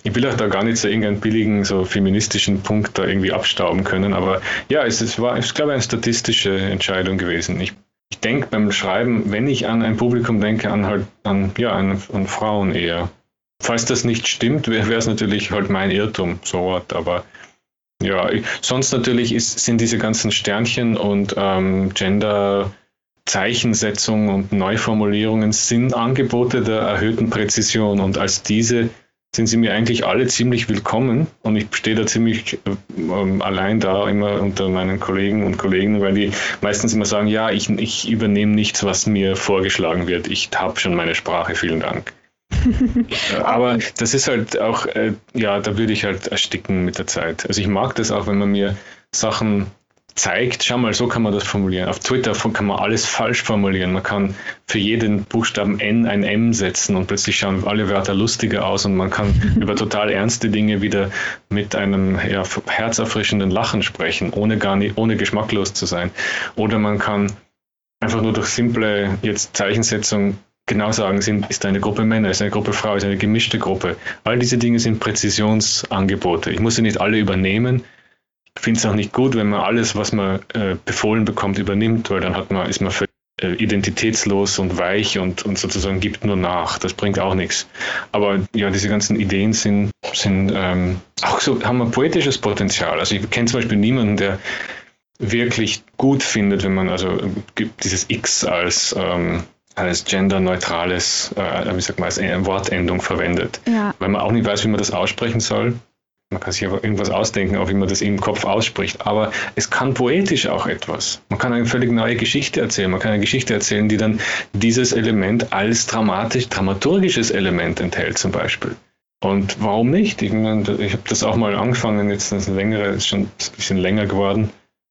ich will auch da gar nicht so irgendeinen billigen, so feministischen Punkt da irgendwie abstauben können, aber ja, es, es war, ich glaube, eine statistische Entscheidung gewesen. Ich, ich denke beim Schreiben, wenn ich an ein Publikum denke, an halt, an, ja, an, an Frauen eher. Falls das nicht stimmt, wäre es natürlich halt mein Irrtum, so what, aber ja, sonst natürlich ist, sind diese ganzen Sternchen und ähm, Gender Zeichensetzung und Neuformulierungen sind Angebote der erhöhten Präzision und als diese sind sie mir eigentlich alle ziemlich willkommen und ich stehe da ziemlich ähm, allein da immer unter meinen Kollegen und Kollegen, weil die meistens immer sagen, ja, ich, ich übernehme nichts, was mir vorgeschlagen wird. Ich habe schon meine Sprache, vielen Dank. Aber das ist halt auch, äh, ja, da würde ich halt ersticken mit der Zeit. Also ich mag das auch, wenn man mir Sachen zeigt, schau mal, so kann man das formulieren. Auf Twitter kann man alles falsch formulieren. Man kann für jeden Buchstaben N ein M setzen und plötzlich schauen alle Wörter lustiger aus und man kann über total ernste Dinge wieder mit einem ja, herzerfrischenden Lachen sprechen, ohne gar nicht, ohne geschmacklos zu sein. Oder man kann einfach nur durch simple jetzt Zeichensetzung genau sagen, sind, ist eine Gruppe Männer, ist eine Gruppe Frau, ist eine gemischte Gruppe. All diese Dinge sind Präzisionsangebote. Ich muss sie nicht alle übernehmen, finde es auch nicht gut, wenn man alles, was man äh, befohlen bekommt, übernimmt, weil dann hat man, ist man völlig äh, identitätslos und weich und, und sozusagen gibt nur nach. Das bringt auch nichts. Aber ja, diese ganzen Ideen sind, sind ähm, auch so, haben ein poetisches Potenzial. Also ich kenne zum Beispiel niemanden, der wirklich gut findet, wenn man also dieses X als ähm, als genderneutrales, äh, wie sagt man, als Wortendung verwendet. Ja. Weil man auch nicht weiß, wie man das aussprechen soll. Man kann sich aber irgendwas ausdenken, auch wie man das im Kopf ausspricht. Aber es kann poetisch auch etwas. Man kann eine völlig neue Geschichte erzählen. Man kann eine Geschichte erzählen, die dann dieses Element als dramatisch, dramaturgisches Element enthält, zum Beispiel. Und warum nicht? Ich, ich habe das auch mal angefangen, jetzt ist längere, ist schon ein bisschen länger geworden,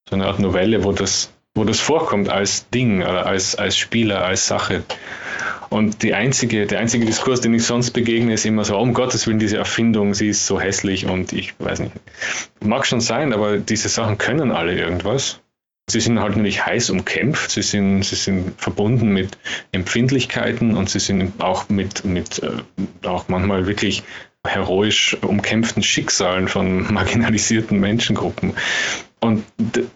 so eine Art Novelle, wo das, wo das vorkommt als Ding oder als, als Spieler, als Sache. Und die einzige, der einzige Diskurs, den ich sonst begegne, ist immer so, um Gottes Willen, diese Erfindung, sie ist so hässlich und ich weiß nicht. Mag schon sein, aber diese Sachen können alle irgendwas. Sie sind halt nicht heiß umkämpft, sie sind, sie sind verbunden mit Empfindlichkeiten und sie sind auch mit, mit äh, auch manchmal wirklich heroisch umkämpften Schicksalen von marginalisierten Menschengruppen. Und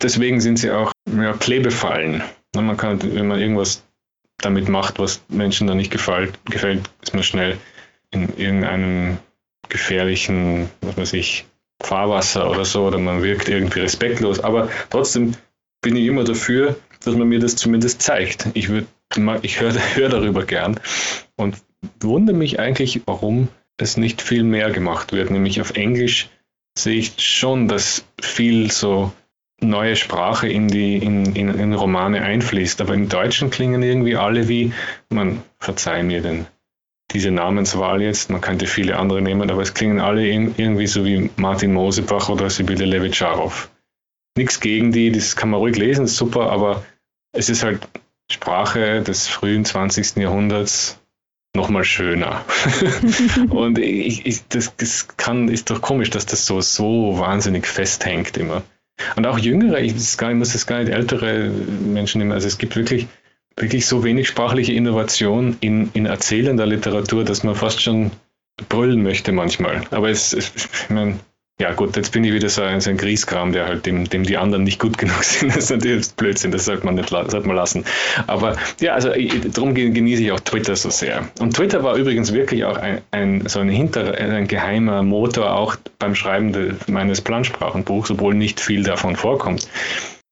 deswegen sind sie auch ja, Klebefallen. Man kann, wenn man irgendwas damit macht, was Menschen da nicht gefällt, gefällt ist man schnell in irgendeinem gefährlichen, was weiß ich, Fahrwasser oder so, oder man wirkt irgendwie respektlos. Aber trotzdem bin ich immer dafür, dass man mir das zumindest zeigt. Ich, ich höre hör darüber gern und wundere mich eigentlich, warum es nicht viel mehr gemacht wird. Nämlich auf Englisch sehe ich schon, dass viel so neue Sprache in die in, in, in Romane einfließt. Aber im Deutschen klingen irgendwie alle wie, man verzeih mir denn diese Namenswahl jetzt, man könnte viele andere nehmen, aber es klingen alle irgendwie so wie Martin Mosebach oder Sibylle Levitscharow. Nichts gegen die, das kann man ruhig lesen, super, aber es ist halt Sprache des frühen 20. Jahrhunderts nochmal schöner. und ich, ich, das, das kann, ist doch komisch, dass das so, so wahnsinnig festhängt immer. Und auch jüngere, ich, gar, ich muss das gar nicht ältere Menschen nehmen. Also es gibt wirklich, wirklich so wenig sprachliche Innovation in, in erzählender Literatur, dass man fast schon brüllen möchte manchmal. Aber es, es ich meine, ja gut, jetzt bin ich wieder so ein, so ein Grieskram, der halt dem, dem die anderen nicht gut genug sind. Das ist natürlich Blödsinn, das sollte man nicht sollte man lassen. Aber ja, also darum genieße ich auch Twitter so sehr. Und Twitter war übrigens wirklich auch ein, ein so ein, hinter, ein geheimer Motor auch beim Schreiben de, meines Plansprachenbuchs, obwohl nicht viel davon vorkommt.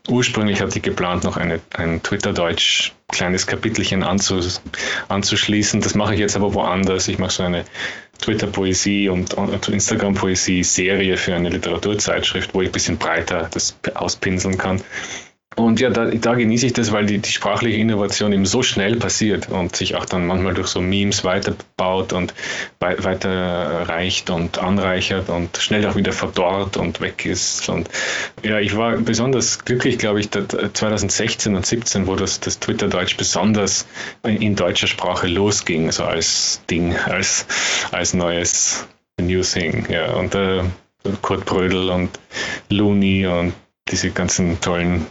Ursprünglich hatte ich geplant, noch eine, ein Twitter-Deutsch kleines Kapitelchen anzus, anzuschließen. Das mache ich jetzt aber woanders. Ich mache so eine Twitter-Poesie und, Instagram-Poesie-Serie für eine Literaturzeitschrift, wo ich ein bisschen breiter das auspinseln kann. Und ja, da, da, genieße ich das, weil die, die, sprachliche Innovation eben so schnell passiert und sich auch dann manchmal durch so Memes weiterbaut und weiter reicht und anreichert und schnell auch wieder verdorrt und weg ist. Und ja, ich war besonders glücklich, glaube ich, 2016 und 17, wo das, das Twitter Deutsch besonders in deutscher Sprache losging, so als Ding, als, als neues New Thing. Ja, und äh, Kurt Brödel und Looney und diese ganzen tollen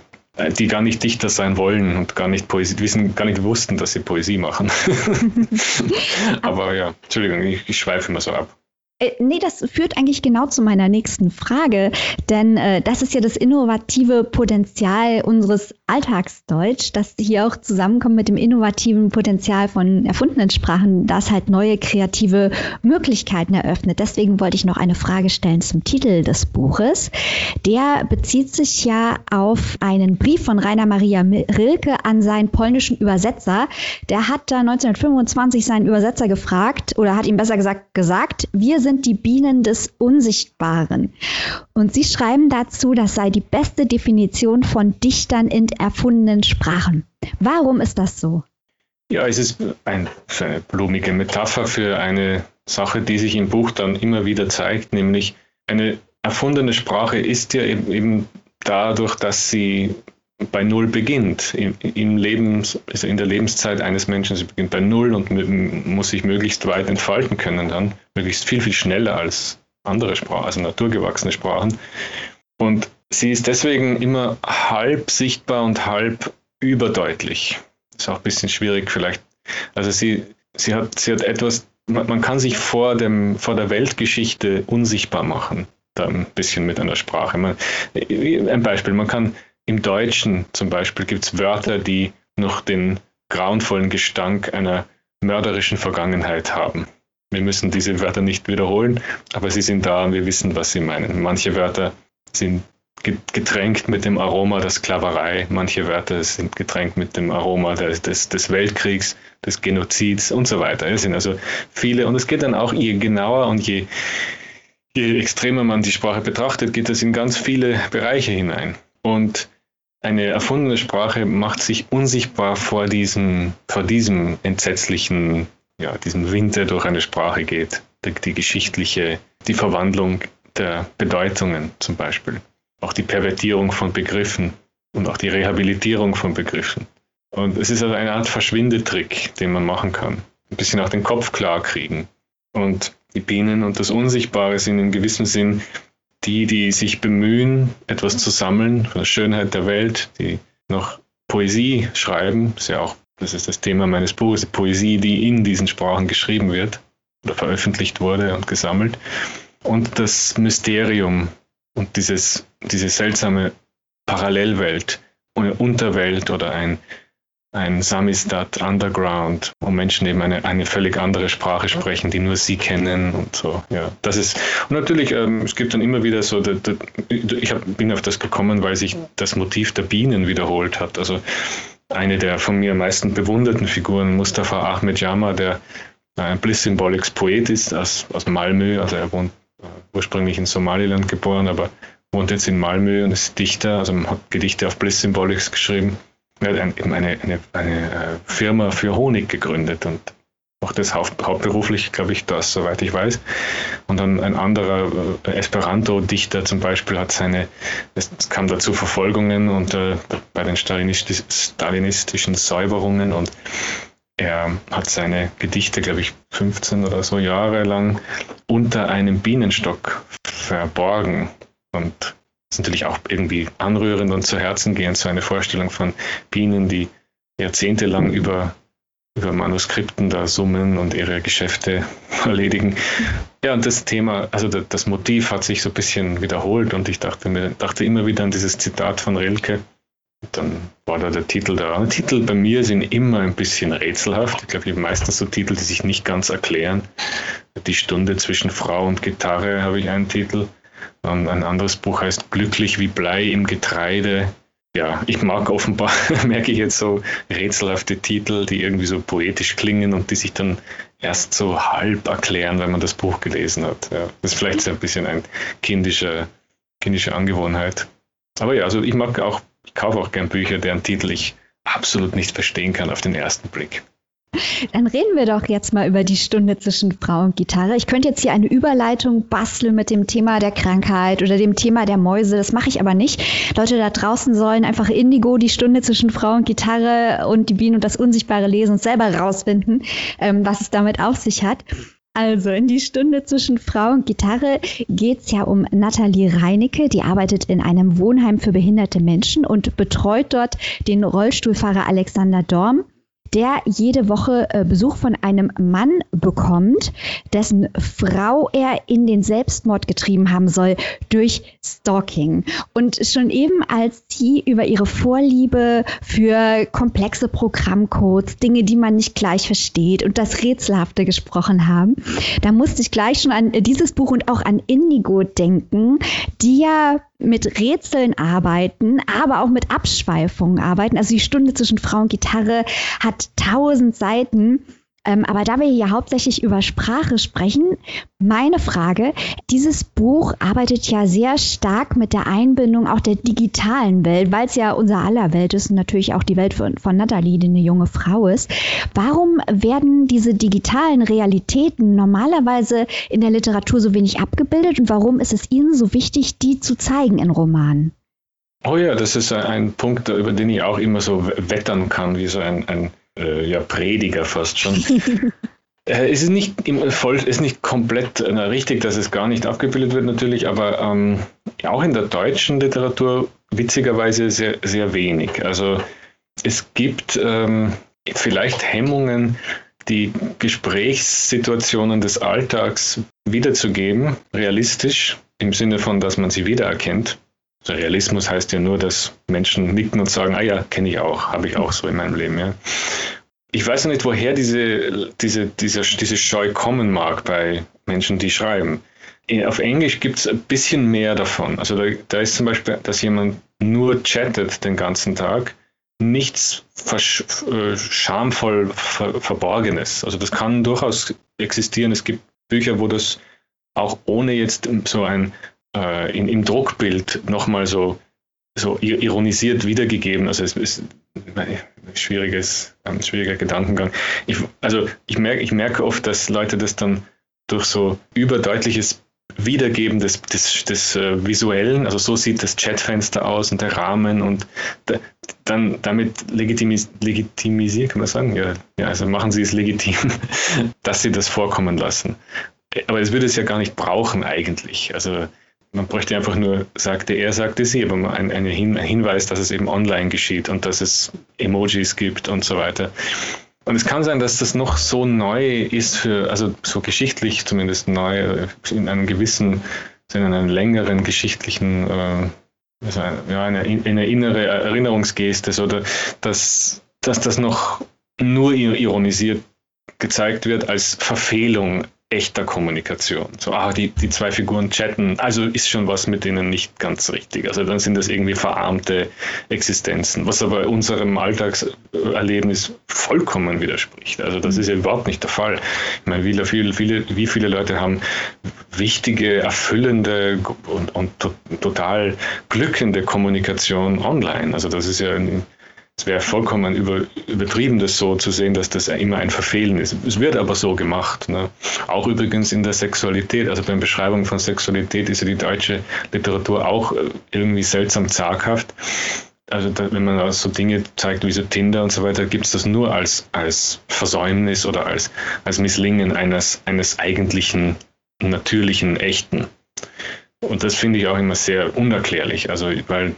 die gar nicht Dichter sein wollen und gar nicht Poesie, wissen, gar nicht wussten, dass sie Poesie machen. Aber ja, Entschuldigung, ich, ich schweife immer so ab. Äh, nee, das führt eigentlich genau zu meiner nächsten Frage, denn äh, das ist ja das innovative Potenzial unseres Alltagsdeutsch, das hier auch zusammenkommt mit dem innovativen Potenzial von erfundenen Sprachen, das halt neue kreative Möglichkeiten eröffnet. Deswegen wollte ich noch eine Frage stellen zum Titel des Buches. Der bezieht sich ja auf einen Brief von Rainer Maria Rilke an seinen polnischen Übersetzer. Der hat da 1925 seinen Übersetzer gefragt oder hat ihm besser gesagt gesagt, wir sind sind die Bienen des Unsichtbaren. Und Sie schreiben dazu, das sei die beste Definition von Dichtern in erfundenen Sprachen. Warum ist das so? Ja, es ist ein, eine blumige Metapher für eine Sache, die sich im Buch dann immer wieder zeigt, nämlich eine erfundene Sprache ist ja eben dadurch, dass sie bei Null beginnt. Im, im also in der Lebenszeit eines Menschen, sie beginnt bei Null und muss sich möglichst weit entfalten können dann, möglichst viel, viel schneller als andere Sprachen, also naturgewachsene Sprachen. Und sie ist deswegen immer halb sichtbar und halb überdeutlich. Ist auch ein bisschen schwierig vielleicht. Also sie, sie, hat, sie hat etwas, man, man kann sich vor, dem, vor der Weltgeschichte unsichtbar machen, da ein bisschen mit einer Sprache. Man, ein Beispiel, man kann im Deutschen zum Beispiel gibt es Wörter, die noch den grauenvollen Gestank einer mörderischen Vergangenheit haben. Wir müssen diese Wörter nicht wiederholen, aber sie sind da und wir wissen, was sie meinen. Manche Wörter sind getränkt mit dem Aroma der Sklaverei, manche Wörter sind getränkt mit dem Aroma des, des, Weltkriegs, des Genozids und so weiter. Es sind also viele und es geht dann auch, je genauer und je, je extremer man die Sprache betrachtet, geht es in ganz viele Bereiche hinein. Und eine erfundene Sprache macht sich unsichtbar vor diesem, vor diesem entsetzlichen, ja, diesem Wind, der durch eine Sprache geht. Die, die geschichtliche, die Verwandlung der Bedeutungen zum Beispiel. Auch die Pervertierung von Begriffen und auch die Rehabilitierung von Begriffen. Und es ist also eine Art Verschwindetrick, den man machen kann. Ein bisschen auch den Kopf klar kriegen. Und die Bienen und das Unsichtbare sind in gewissem Sinn die, die sich bemühen, etwas zu sammeln von der Schönheit der Welt, die noch Poesie schreiben, ist ja auch, das ist das Thema meines Buches, Poesie, die in diesen Sprachen geschrieben wird oder veröffentlicht wurde und gesammelt. Und das Mysterium und dieses, diese seltsame Parallelwelt, eine Unterwelt oder ein ein Samizdat Underground, wo Menschen eben eine, eine völlig andere Sprache sprechen, die nur sie kennen und so. Ja, das ist und natürlich ähm, es gibt dann immer wieder so, der, der, ich hab, bin auf das gekommen, weil sich das Motiv der Bienen wiederholt hat. Also eine der von mir am meisten bewunderten Figuren, Mustafa Ahmed Jama, der ein Bliss Symbolics Poet ist aus, aus Malmö, also er wohnt äh, ursprünglich in Somaliland geboren, aber wohnt jetzt in Malmö und ist Dichter, also hat Gedichte auf Bliss Symbolics geschrieben er hat eben eine, eine, eine äh, Firma für Honig gegründet und macht das haupt, hauptberuflich, glaube ich, das, soweit ich weiß. Und dann ein anderer äh, Esperanto-Dichter zum Beispiel hat seine, es kam dazu Verfolgungen und äh, bei den stalinistisch, stalinistischen Säuberungen und er hat seine Gedichte, glaube ich, 15 oder so Jahre lang unter einem Bienenstock verborgen und ist natürlich auch irgendwie anrührend und zu Herzen gehend, so eine Vorstellung von Bienen, die jahrzehntelang über, über Manuskripten da summen und ihre Geschäfte erledigen. Ja, und das Thema, also das Motiv hat sich so ein bisschen wiederholt und ich dachte mir, dachte immer wieder an dieses Zitat von Rilke. Dann war da der Titel da. Titel bei mir sind immer ein bisschen rätselhaft. Ich glaube, ich habe meistens so Titel, die sich nicht ganz erklären. Die Stunde zwischen Frau und Gitarre habe ich einen Titel. Und ein anderes Buch heißt Glücklich wie Blei im Getreide. Ja, ich mag offenbar, merke ich jetzt so rätselhafte Titel, die irgendwie so poetisch klingen und die sich dann erst so halb erklären, wenn man das Buch gelesen hat. Ja, das ist vielleicht so ein bisschen eine kindische, kindische Angewohnheit. Aber ja, also ich mag auch, ich kaufe auch gern Bücher, deren Titel ich absolut nicht verstehen kann auf den ersten Blick. Dann reden wir doch jetzt mal über die Stunde zwischen Frau und Gitarre. Ich könnte jetzt hier eine Überleitung basteln mit dem Thema der Krankheit oder dem Thema der Mäuse. Das mache ich aber nicht. Leute da draußen sollen einfach Indigo, die Stunde zwischen Frau und Gitarre und die Bienen und das Unsichtbare lesen und selber rausfinden, ähm, was es damit auf sich hat. Also in die Stunde zwischen Frau und Gitarre geht es ja um Nathalie Reinecke. Die arbeitet in einem Wohnheim für behinderte Menschen und betreut dort den Rollstuhlfahrer Alexander Dorm der jede Woche äh, Besuch von einem Mann bekommt, dessen Frau er in den Selbstmord getrieben haben soll durch Stalking. Und schon eben als sie über ihre Vorliebe für komplexe Programmcodes, Dinge, die man nicht gleich versteht und das Rätselhafte gesprochen haben, da musste ich gleich schon an dieses Buch und auch an Indigo denken, die ja mit Rätseln arbeiten, aber auch mit Abschweifungen arbeiten. Also die Stunde zwischen Frau und Gitarre hat tausend Seiten. Ähm, aber da wir hier hauptsächlich über Sprache sprechen, meine Frage, dieses Buch arbeitet ja sehr stark mit der Einbindung auch der digitalen Welt, weil es ja unser aller Welt ist und natürlich auch die Welt von, von Natalie, die eine junge Frau ist. Warum werden diese digitalen Realitäten normalerweise in der Literatur so wenig abgebildet und warum ist es Ihnen so wichtig, die zu zeigen in Romanen? Oh ja, das ist ein Punkt, über den ich auch immer so wettern kann, wie so ein, ein äh, ja, Prediger fast schon. äh, es ist nicht, im, voll, ist nicht komplett äh, richtig, dass es gar nicht abgebildet wird natürlich, aber ähm, auch in der deutschen Literatur witzigerweise sehr, sehr wenig. Also es gibt ähm, vielleicht Hemmungen, die Gesprächssituationen des Alltags wiederzugeben, realistisch, im Sinne von, dass man sie wiedererkennt. Realismus heißt ja nur, dass Menschen nicken und sagen, ah ja, kenne ich auch, habe ich auch so in meinem Leben. Ja. Ich weiß noch nicht, woher diese, diese, dieser, diese Scheu kommen mag bei Menschen, die schreiben. Auf Englisch gibt es ein bisschen mehr davon. Also da, da, ist zum Beispiel, dass jemand nur chattet den ganzen Tag, nichts äh, schamvoll ver Verborgenes. Also das kann durchaus existieren. Es gibt Bücher, wo das auch ohne jetzt so ein äh, in, im Druckbild nochmal so, so ironisiert wiedergegeben. Also es ist schwieriges, ein schwieriger Gedankengang. Ich, also ich merke, ich merke oft, dass Leute das dann durch so überdeutliches Wiedergeben des, des, des äh, Visuellen, also so sieht das Chatfenster aus und der Rahmen und da, dann damit legitimis legitimisieren, kann man sagen, ja, ja, also machen sie es legitim, dass sie das vorkommen lassen. Aber es würde es ja gar nicht brauchen eigentlich. Also man bräuchte einfach nur, sagte er, sagte sie, aber ein, ein, Hinweis, dass es eben online geschieht und dass es Emojis gibt und so weiter. Und es kann sein, dass das noch so neu ist für, also so geschichtlich zumindest neu, in einem gewissen, in einer längeren geschichtlichen, äh, also ja, eine, eine innere Erinnerungsgeste, so, dass, dass das noch nur ironisiert gezeigt wird als Verfehlung echter Kommunikation. So, ah, die, die zwei Figuren chatten, also ist schon was mit denen nicht ganz richtig. Also dann sind das irgendwie verarmte Existenzen, was aber unserem Alltagserlebnis vollkommen widerspricht. Also das ist ja überhaupt nicht der Fall. Ich meine, wie viele, viele, wie viele Leute haben wichtige, erfüllende und, und total glückende Kommunikation online. Also das ist ja ein es wäre vollkommen über, übertrieben, das so zu sehen, dass das immer ein Verfehlen ist. Es wird aber so gemacht. Ne? Auch übrigens in der Sexualität, also beim Beschreibung von Sexualität ist ja die deutsche Literatur auch äh, irgendwie seltsam zaghaft. Also da, wenn man so Dinge zeigt wie so Tinder und so weiter, gibt es das nur als, als Versäumnis oder als, als Misslingen eines, eines eigentlichen, natürlichen, echten. Und das finde ich auch immer sehr unerklärlich. Also, weil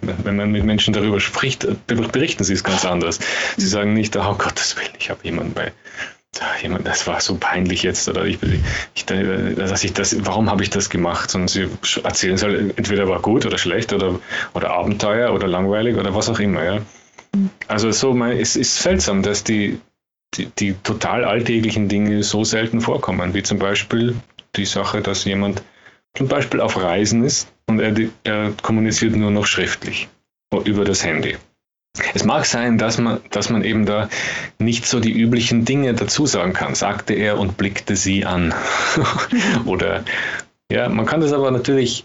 wenn man mit Menschen darüber spricht, berichten sie es ganz anders. Sie sagen nicht, oh Gottes Willen, ich habe jemanden bei, jemand, das war so peinlich jetzt oder ich, ich, dass ich das, warum habe ich das gemacht? Sondern sie erzählen es halt, entweder war gut oder schlecht oder, oder Abenteuer oder langweilig oder was auch immer. Ja. Also so, mein, es ist seltsam, dass die, die, die total alltäglichen Dinge so selten vorkommen, wie zum Beispiel die Sache, dass jemand zum Beispiel auf Reisen ist und er, er kommuniziert nur noch schriftlich über das Handy. Es mag sein, dass man, dass man eben da nicht so die üblichen Dinge dazu sagen kann, sagte er und blickte sie an. Oder ja, man kann das aber natürlich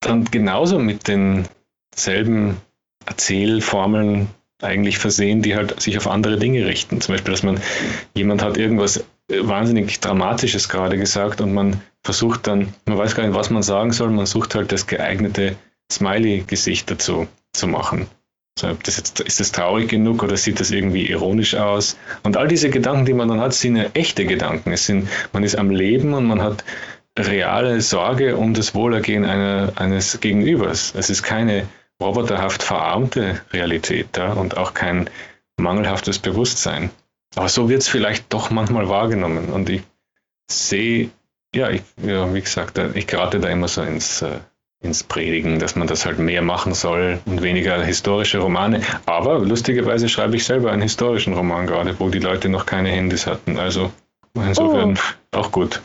dann genauso mit denselben Erzählformeln eigentlich versehen, die halt sich auf andere Dinge richten. Zum Beispiel, dass man jemand hat irgendwas wahnsinnig Dramatisches gerade gesagt und man versucht dann, man weiß gar nicht, was man sagen soll, man sucht halt das geeignete Smiley-Gesicht dazu zu machen. So, das jetzt, ist das traurig genug oder sieht das irgendwie ironisch aus? Und all diese Gedanken, die man dann hat, sind ja echte Gedanken. Es sind, man ist am Leben und man hat reale Sorge um das Wohlergehen einer, eines Gegenübers. Es ist keine roboterhaft verarmte Realität da und auch kein mangelhaftes Bewusstsein. Aber so wird es vielleicht doch manchmal wahrgenommen. Und ich sehe, ja, ich, ja, wie gesagt, ich gerate da immer so ins, äh, ins Predigen, dass man das halt mehr machen soll und weniger historische Romane. Aber lustigerweise schreibe ich selber einen historischen Roman gerade, wo die Leute noch keine Handys hatten. Also insofern oh. auch gut.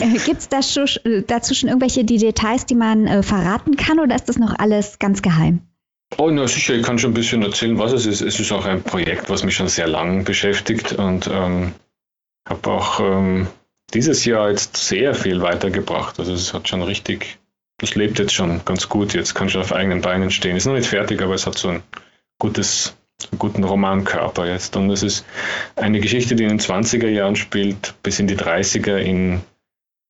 Äh, Gibt es da dazu schon irgendwelche die Details, die man äh, verraten kann oder ist das noch alles ganz geheim? Oh, na sicher, ich kann schon ein bisschen erzählen, was es ist. Es ist auch ein Projekt, was mich schon sehr lang beschäftigt und ähm, habe auch ähm, dieses Jahr jetzt sehr viel weitergebracht. Also es hat schon richtig, es lebt jetzt schon ganz gut, jetzt kann schon auf eigenen Beinen stehen. Ist noch nicht fertig, aber es hat so ein gutes, einen guten Romankörper jetzt. Und es ist eine Geschichte, die in den 20er Jahren spielt, bis in die 30er in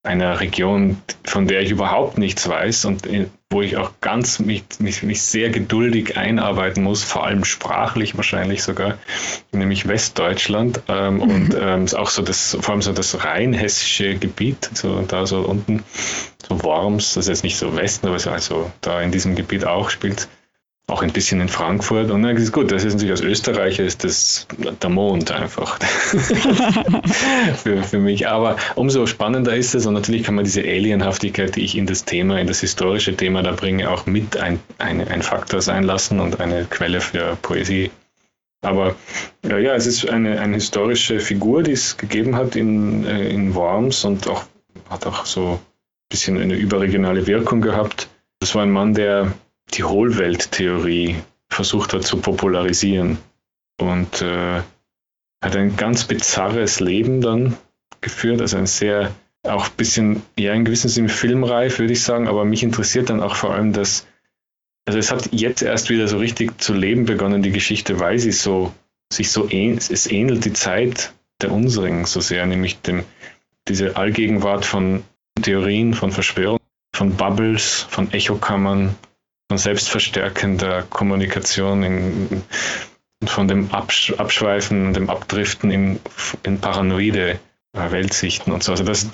einer Region, von der ich überhaupt nichts weiß und wo ich auch ganz mich, mich, mich sehr geduldig einarbeiten muss, vor allem sprachlich wahrscheinlich sogar, nämlich Westdeutschland ähm, mhm. und ähm, auch so das, vor allem so das rheinhessische Gebiet, so da so unten, so Worms, das ist jetzt nicht so Westen, aber so also da in diesem Gebiet auch spielt auch ein bisschen in Frankfurt. Und dann ist gut, das ist natürlich als Österreicher ist das der Mond einfach für, für mich. Aber umso spannender ist es und natürlich kann man diese Alienhaftigkeit, die ich in das Thema, in das historische Thema da bringe, auch mit ein, ein, ein Faktor sein lassen und eine Quelle für Poesie. Aber ja, ja es ist eine, eine historische Figur, die es gegeben hat in, äh, in Worms und auch, hat auch so ein bisschen eine überregionale Wirkung gehabt. Das war ein Mann, der die Hohlwelttheorie versucht hat zu popularisieren. Und äh, hat ein ganz bizarres Leben dann geführt, also ein sehr, auch ein bisschen, ja, in gewissem Sinne filmreif, würde ich sagen, aber mich interessiert dann auch vor allem, dass, also es hat jetzt erst wieder so richtig zu leben begonnen, die Geschichte, weil sie so, sich so ähnelt, es ähnelt die Zeit der unseren so sehr, nämlich dem, diese Allgegenwart von Theorien, von Verschwörungen, von Bubbles, von Echokammern, von selbstverstärkender Kommunikation, in, von dem Absch Abschweifen, dem Abdriften in, in paranoide äh, Weltsichten und so. Also, das,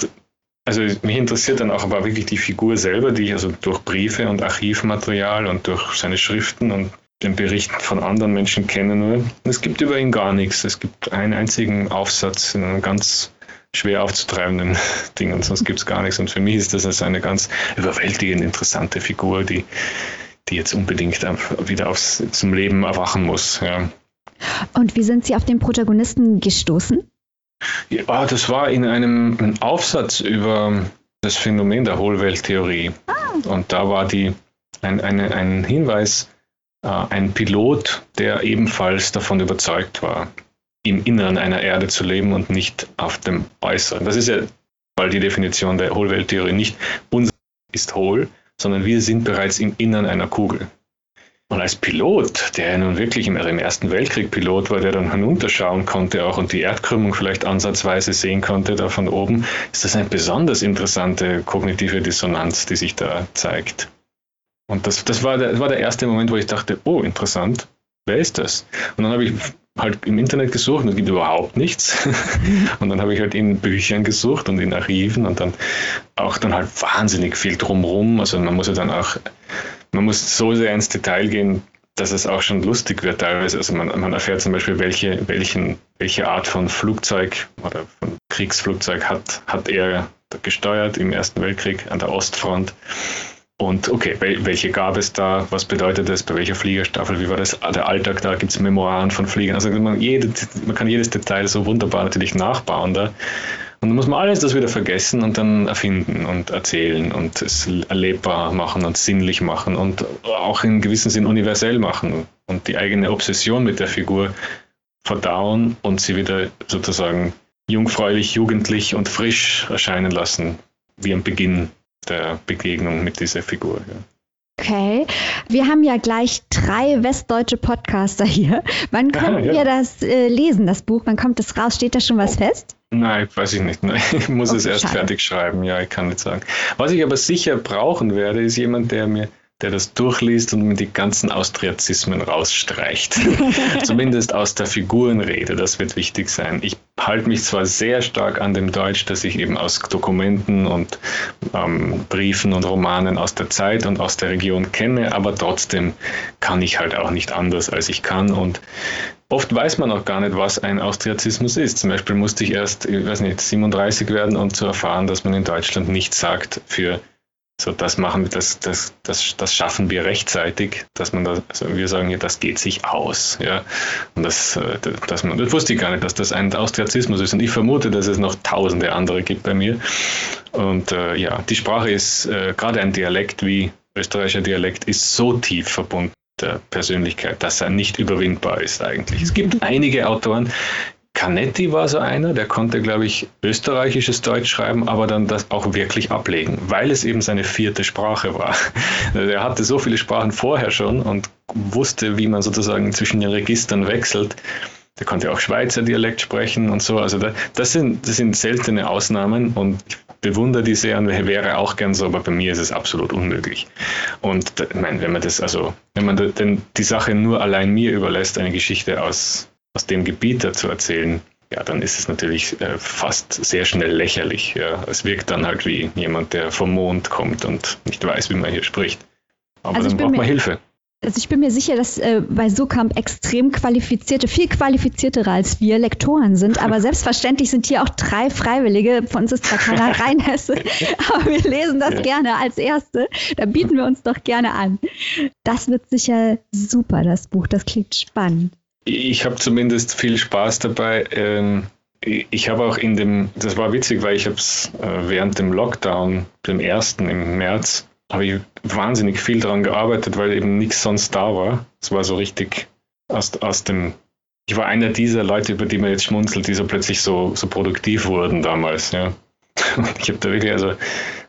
also mich interessiert dann auch aber wirklich die Figur selber, die ich also durch Briefe und Archivmaterial und durch seine Schriften und den Berichten von anderen Menschen kenne nur. Es gibt über ihn gar nichts. Es gibt einen einzigen Aufsatz in einem ganz schwer aufzutreibenden Ding und sonst gibt es gar nichts. Und für mich ist das also eine ganz überwältigend interessante Figur, die die jetzt unbedingt wieder aufs, zum Leben erwachen muss. Ja. Und wie sind Sie auf den Protagonisten gestoßen? Ja, das war in einem, einem Aufsatz über das Phänomen der Hohlwelttheorie. Ah. Und da war die, ein, eine, ein Hinweis, äh, ein Pilot, der ebenfalls davon überzeugt war, im Inneren einer Erde zu leben und nicht auf dem Äußeren. Das ist ja weil die Definition der Hohlwelttheorie nicht unser ist hohl, sondern wir sind bereits im Innern einer Kugel. Und als Pilot, der ja nun wirklich im, Ersten Weltkrieg Pilot war, der dann hinunterschauen konnte auch und die Erdkrümmung vielleicht ansatzweise sehen konnte da von oben, ist das eine besonders interessante kognitive Dissonanz, die sich da zeigt. Und das, das, war, der, das war der erste Moment, wo ich dachte, oh, interessant, wer ist das? Und dann habe ich halt im Internet gesucht und es gibt überhaupt nichts. und dann habe ich halt in Büchern gesucht und in Archiven und dann auch dann halt wahnsinnig viel drumrum. Also man muss ja dann auch, man muss so sehr ins Detail gehen, dass es auch schon lustig wird teilweise. Also man, man erfährt zum Beispiel, welche, welchen, welche Art von Flugzeug oder von Kriegsflugzeug hat, hat er gesteuert im Ersten Weltkrieg an der Ostfront. Und okay, welche gab es da? Was bedeutet das? Bei welcher Fliegerstaffel? Wie war das? Der Alltag da? Gibt es Memoiren von Fliegern? Also man, jede, man kann jedes Detail so wunderbar natürlich nachbauen da. Und dann muss man alles das wieder vergessen und dann erfinden und erzählen und es erlebbar machen und sinnlich machen und auch in gewissem Sinn universell machen und die eigene Obsession mit der Figur verdauen und sie wieder sozusagen jungfräulich, jugendlich und frisch erscheinen lassen, wie am Beginn der Begegnung mit dieser Figur. Ja. Okay, wir haben ja gleich drei westdeutsche Podcaster hier. Wann können ja. wir das äh, lesen, das Buch? Wann kommt es raus? Steht da schon was fest? Nein, weiß ich nicht. Nein, ich muss okay, es erst schade. fertig schreiben. Ja, ich kann nicht sagen. Was ich aber sicher brauchen werde, ist jemand, der mir der das durchliest und mir die ganzen Austriazismen rausstreicht. Zumindest aus der Figurenrede, das wird wichtig sein. Ich halte mich zwar sehr stark an dem Deutsch, das ich eben aus Dokumenten und ähm, Briefen und Romanen aus der Zeit und aus der Region kenne, aber trotzdem kann ich halt auch nicht anders, als ich kann. Und Oft weiß man auch gar nicht, was ein Austriazismus ist. Zum Beispiel musste ich erst, ich weiß nicht, 37 werden, um zu erfahren, dass man in Deutschland nichts sagt für so, das machen das, das, das, das schaffen wir rechtzeitig, dass man da, also wir sagen ja, das geht sich aus, ja. Und das, äh, dass man, das wusste ich gar nicht, dass das ein Austriazismus ist. Und ich vermute, dass es noch tausende andere gibt bei mir. Und äh, ja, die Sprache ist, äh, gerade ein Dialekt wie österreichischer Dialekt, ist so tief verbunden der Persönlichkeit, dass er nicht überwindbar ist eigentlich. Es gibt einige Autoren, Canetti war so einer, der konnte, glaube ich, österreichisches Deutsch schreiben, aber dann das auch wirklich ablegen, weil es eben seine vierte Sprache war. Er hatte so viele Sprachen vorher schon und wusste, wie man sozusagen zwischen den Registern wechselt. Der konnte auch Schweizer Dialekt sprechen und so. Also das, sind, das sind seltene Ausnahmen und ich bewundere die sehr und wäre auch gern so, aber bei mir ist es absolut unmöglich. Und ich meine, wenn man das, also, wenn man denn die Sache nur allein mir überlässt, eine Geschichte aus aus dem Gebiet dazu erzählen, ja, dann ist es natürlich äh, fast sehr schnell lächerlich. Ja. Es wirkt dann halt wie jemand, der vom Mond kommt und nicht weiß, wie man hier spricht. Aber also dann braucht man Hilfe. Also ich bin mir sicher, dass äh, bei Sokamp extrem qualifizierte, viel qualifiziertere als wir Lektoren sind, aber selbstverständlich sind hier auch drei Freiwillige. Von uns ist zwar keiner Rheinhesse, aber wir lesen das ja. gerne als Erste. Da bieten wir uns doch gerne an. Das wird sicher super, das Buch. Das klingt spannend ich habe zumindest viel Spaß dabei. Ähm, ich habe auch in dem, das war witzig, weil ich habe es äh, während dem Lockdown, dem ersten im März, habe ich wahnsinnig viel daran gearbeitet, weil eben nichts sonst da war. Es war so richtig aus, aus dem, ich war einer dieser Leute, über die man jetzt schmunzelt, die so plötzlich so, so produktiv wurden damals. Ja. Ich habe da wirklich, also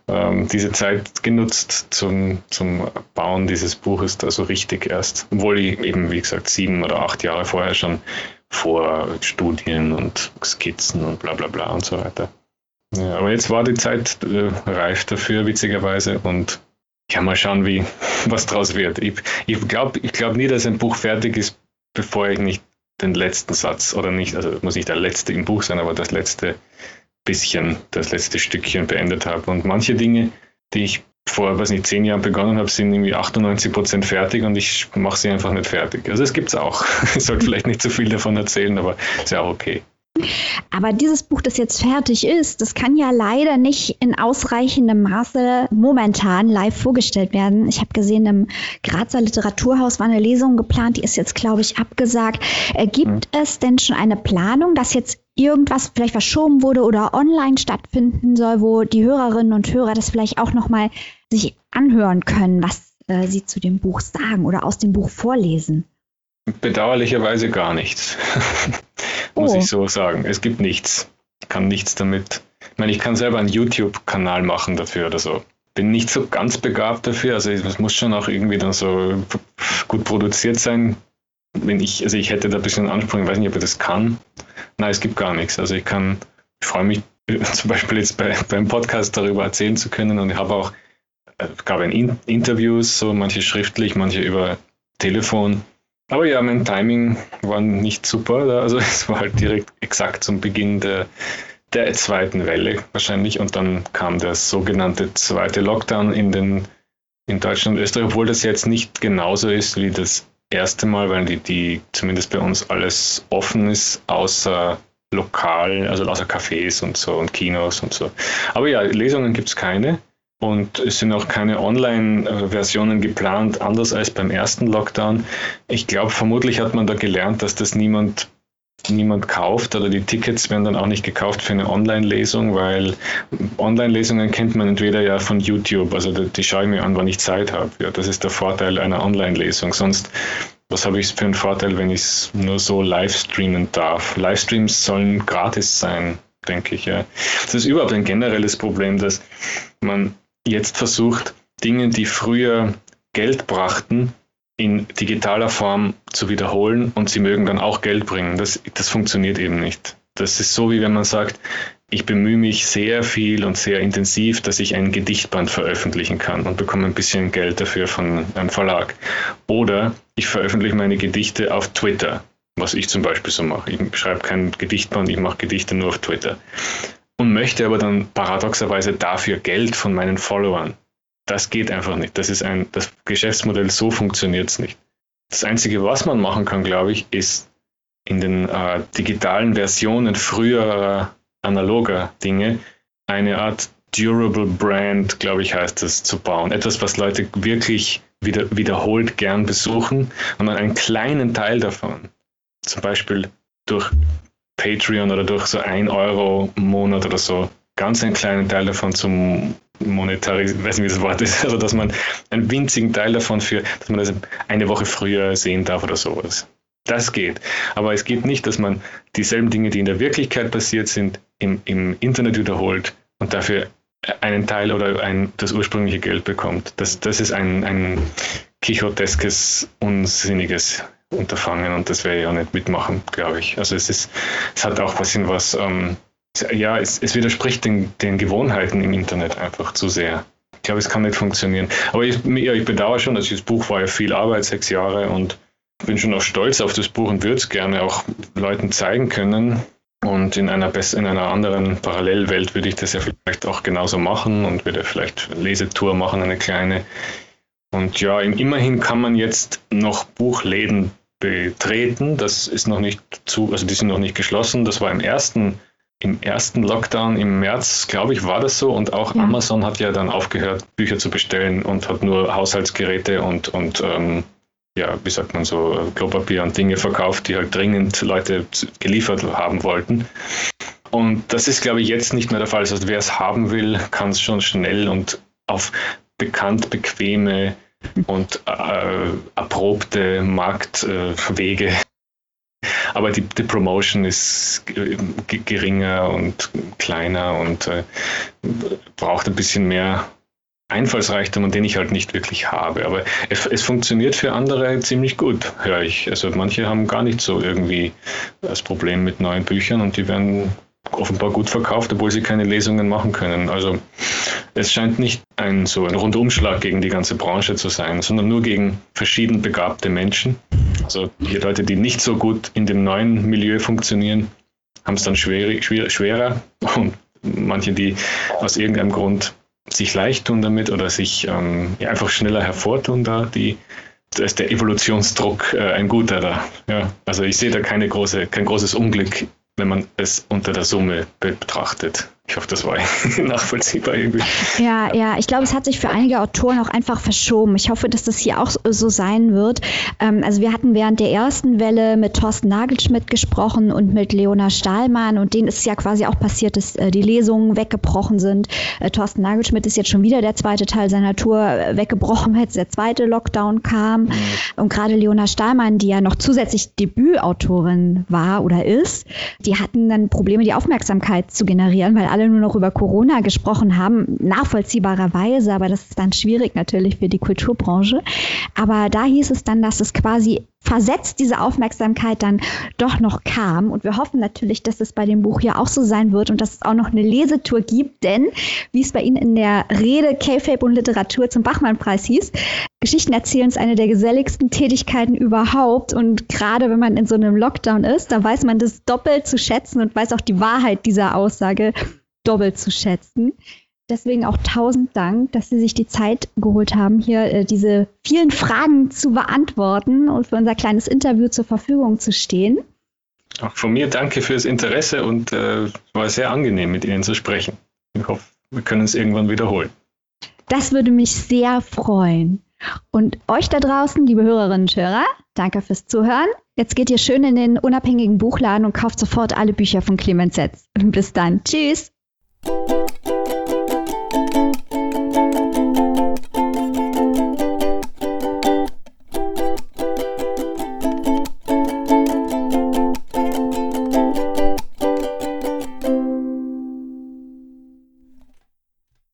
ähm, diese Zeit genutzt zum, zum Bauen dieses Buches, also richtig erst, obwohl ich eben, wie gesagt, sieben oder acht Jahre vorher schon vor Studien und Skizzen und bla bla bla und so weiter. Ja, aber jetzt war die Zeit äh, reif dafür, witzigerweise, und ich kann mal schauen, wie, was draus wird. Ich, ich glaube ich glaub nie, dass ein Buch fertig ist, bevor ich nicht den letzten Satz oder nicht, also muss nicht der letzte im Buch sein, aber das letzte bisschen das letzte Stückchen beendet habe. Und manche Dinge, die ich vor, weiß nicht, zehn Jahren begonnen habe, sind irgendwie 98 Prozent fertig und ich mache sie einfach nicht fertig. Also es gibt es auch. Ich sollte vielleicht nicht zu viel davon erzählen, aber ist ja auch okay. Aber dieses Buch, das jetzt fertig ist, das kann ja leider nicht in ausreichendem Maße momentan live vorgestellt werden. Ich habe gesehen, im Grazer Literaturhaus war eine Lesung geplant, die ist jetzt, glaube ich, abgesagt. Äh, gibt hm. es denn schon eine Planung, dass jetzt irgendwas vielleicht verschoben wurde oder online stattfinden soll, wo die Hörerinnen und Hörer das vielleicht auch nochmal sich anhören können, was äh, sie zu dem Buch sagen oder aus dem Buch vorlesen? Bedauerlicherweise gar nichts, muss oh. ich so sagen. Es gibt nichts. Ich kann nichts damit. Ich meine, ich kann selber einen YouTube-Kanal machen dafür oder so. Bin nicht so ganz begabt dafür. Also es muss schon auch irgendwie dann so gut produziert sein. Wenn ich, also ich hätte da ein bisschen Anspruch, ich weiß nicht, ob ich das kann. Nein, es gibt gar nichts. Also ich kann, ich freue mich zum Beispiel jetzt bei, beim Podcast darüber erzählen zu können und ich habe auch, es äh, gab ein Interviews, so manche schriftlich, manche über Telefon aber ja, mein Timing war nicht super. Also es war halt direkt exakt zum Beginn der, der zweiten Welle wahrscheinlich. Und dann kam der sogenannte zweite Lockdown in, den, in Deutschland und Österreich, obwohl das jetzt nicht genauso ist wie das erste Mal, weil die, die zumindest bei uns alles offen ist, außer lokal, also außer Cafés und so und Kinos und so. Aber ja, Lesungen gibt es keine. Und es sind auch keine Online-Versionen geplant, anders als beim ersten Lockdown. Ich glaube, vermutlich hat man da gelernt, dass das niemand, niemand kauft oder die Tickets werden dann auch nicht gekauft für eine Online-Lesung, weil Online-Lesungen kennt man entweder ja von YouTube, also die, die schaue ich mir an, wann ich Zeit habe. Ja, das ist der Vorteil einer Online-Lesung. Sonst was habe ich für einen Vorteil, wenn ich es nur so live streamen darf? Livestreams sollen gratis sein, denke ich. Ja. Das ist überhaupt ein generelles Problem, dass man jetzt versucht, Dinge, die früher Geld brachten, in digitaler Form zu wiederholen und sie mögen dann auch Geld bringen. Das, das funktioniert eben nicht. Das ist so, wie wenn man sagt, ich bemühe mich sehr viel und sehr intensiv, dass ich ein Gedichtband veröffentlichen kann und bekomme ein bisschen Geld dafür von einem Verlag. Oder ich veröffentliche meine Gedichte auf Twitter, was ich zum Beispiel so mache. Ich schreibe kein Gedichtband, ich mache Gedichte nur auf Twitter und möchte aber dann paradoxerweise dafür Geld von meinen Followern. Das geht einfach nicht. Das ist ein, das Geschäftsmodell, so funktioniert es nicht. Das Einzige, was man machen kann, glaube ich, ist in den äh, digitalen Versionen früherer analoger Dinge eine Art Durable Brand, glaube ich, heißt das, zu bauen. Etwas, was Leute wirklich wieder, wiederholt gern besuchen und dann einen kleinen Teil davon, zum Beispiel durch Patreon oder durch so ein Euro im Monat oder so ganz einen kleinen Teil davon zum monetarisieren, weiß nicht, wie das Wort ist, also dass man einen winzigen Teil davon für, dass man das eine Woche früher sehen darf oder sowas. Das geht. Aber es geht nicht, dass man dieselben Dinge, die in der Wirklichkeit passiert sind, im, im Internet wiederholt und dafür einen Teil oder ein, das ursprüngliche Geld bekommt. Das, das ist ein, ein quixoteskes, unsinniges Unterfangen und das werde ich auch nicht mitmachen, glaube ich. Also es ist, es hat auch ein bisschen was, ähm, ja, es, es widerspricht den, den Gewohnheiten im Internet einfach zu sehr. Ich glaube, es kann nicht funktionieren. Aber ich, ja, ich bedauere schon, dass das Buch war ja viel Arbeit, sechs Jahre und bin schon auch stolz auf das Buch und würde es gerne auch Leuten zeigen können. Und in einer, in einer anderen Parallelwelt würde ich das ja vielleicht auch genauso machen und würde vielleicht eine Lesetour machen, eine kleine. Und ja, immerhin kann man jetzt noch Buchläden betreten. Das ist noch nicht zu, also die sind noch nicht geschlossen. Das war im ersten, im ersten Lockdown im März, glaube ich, war das so. Und auch ja. Amazon hat ja dann aufgehört, Bücher zu bestellen und hat nur Haushaltsgeräte und, und ähm, ja, wie sagt man so, Klopapier und Dinge verkauft, die halt dringend Leute geliefert haben wollten. Und das ist, glaube ich, jetzt nicht mehr der Fall. Also wer es haben will, kann es schon schnell und auf bekannt bequeme und äh, erprobte Marktwege. Äh, Aber die, die, Promotion ist geringer und kleiner und äh, braucht ein bisschen mehr Einfallsreichtum, den ich halt nicht wirklich habe. Aber es, es, funktioniert für andere ziemlich gut, höre ich. Also manche haben gar nicht so irgendwie das Problem mit neuen Büchern und die werden offenbar gut verkauft, obwohl sie keine Lesungen machen können. Also es scheint nicht ein so ein Rundumschlag gegen die ganze Branche zu sein, sondern nur gegen verschieden begabte Menschen. Also die Leute, die nicht so gut in dem neuen Milieu funktionieren, haben es dann schwer, schwer, schwerer und manche, die aus irgendeinem Grund sich leicht tun damit oder sich ähm, ja, einfach schneller hervortun da, die da ist der Evolutionsdruck äh, ein guter da. Ja, also ich sehe da keine große, kein großes Unglück wenn man es unter der Summe betrachtet. Ich hoffe, das war nachvollziehbar irgendwie. Ja, ja, ich glaube, es hat sich für einige Autoren auch einfach verschoben. Ich hoffe, dass das hier auch so sein wird. Ähm, also wir hatten während der ersten Welle mit Thorsten Nagelschmidt gesprochen und mit Leona Stahlmann und denen ist ja quasi auch passiert, dass äh, die Lesungen weggebrochen sind. Äh, Thorsten Nagelschmidt ist jetzt schon wieder der zweite Teil seiner Tour äh, weggebrochen, als der zweite Lockdown kam. Mhm. Und gerade Leona Stahlmann, die ja noch zusätzlich Debütautorin war oder ist, die hatten dann Probleme, die Aufmerksamkeit zu generieren, weil alle nur noch über Corona gesprochen haben, nachvollziehbarerweise, aber das ist dann schwierig natürlich für die Kulturbranche. Aber da hieß es dann, dass es quasi versetzt diese Aufmerksamkeit dann doch noch kam. Und wir hoffen natürlich, dass es bei dem Buch ja auch so sein wird und dass es auch noch eine Lesetour gibt, denn wie es bei Ihnen in der Rede K-Fape und Literatur zum Bachmann-Preis hieß, Geschichten erzählen ist eine der geselligsten Tätigkeiten überhaupt. Und gerade wenn man in so einem Lockdown ist, da weiß man das doppelt zu schätzen und weiß auch die Wahrheit dieser Aussage doppelt zu schätzen. Deswegen auch tausend Dank, dass Sie sich die Zeit geholt haben, hier äh, diese vielen Fragen zu beantworten und für unser kleines Interview zur Verfügung zu stehen. Auch von mir danke fürs Interesse und äh, war sehr angenehm, mit Ihnen zu sprechen. Ich hoffe, wir können es irgendwann wiederholen. Das würde mich sehr freuen. Und euch da draußen, liebe Hörerinnen und Hörer, danke fürs Zuhören. Jetzt geht ihr schön in den unabhängigen Buchladen und kauft sofort alle Bücher von Clemens Setz. Bis dann. Tschüss. Thank you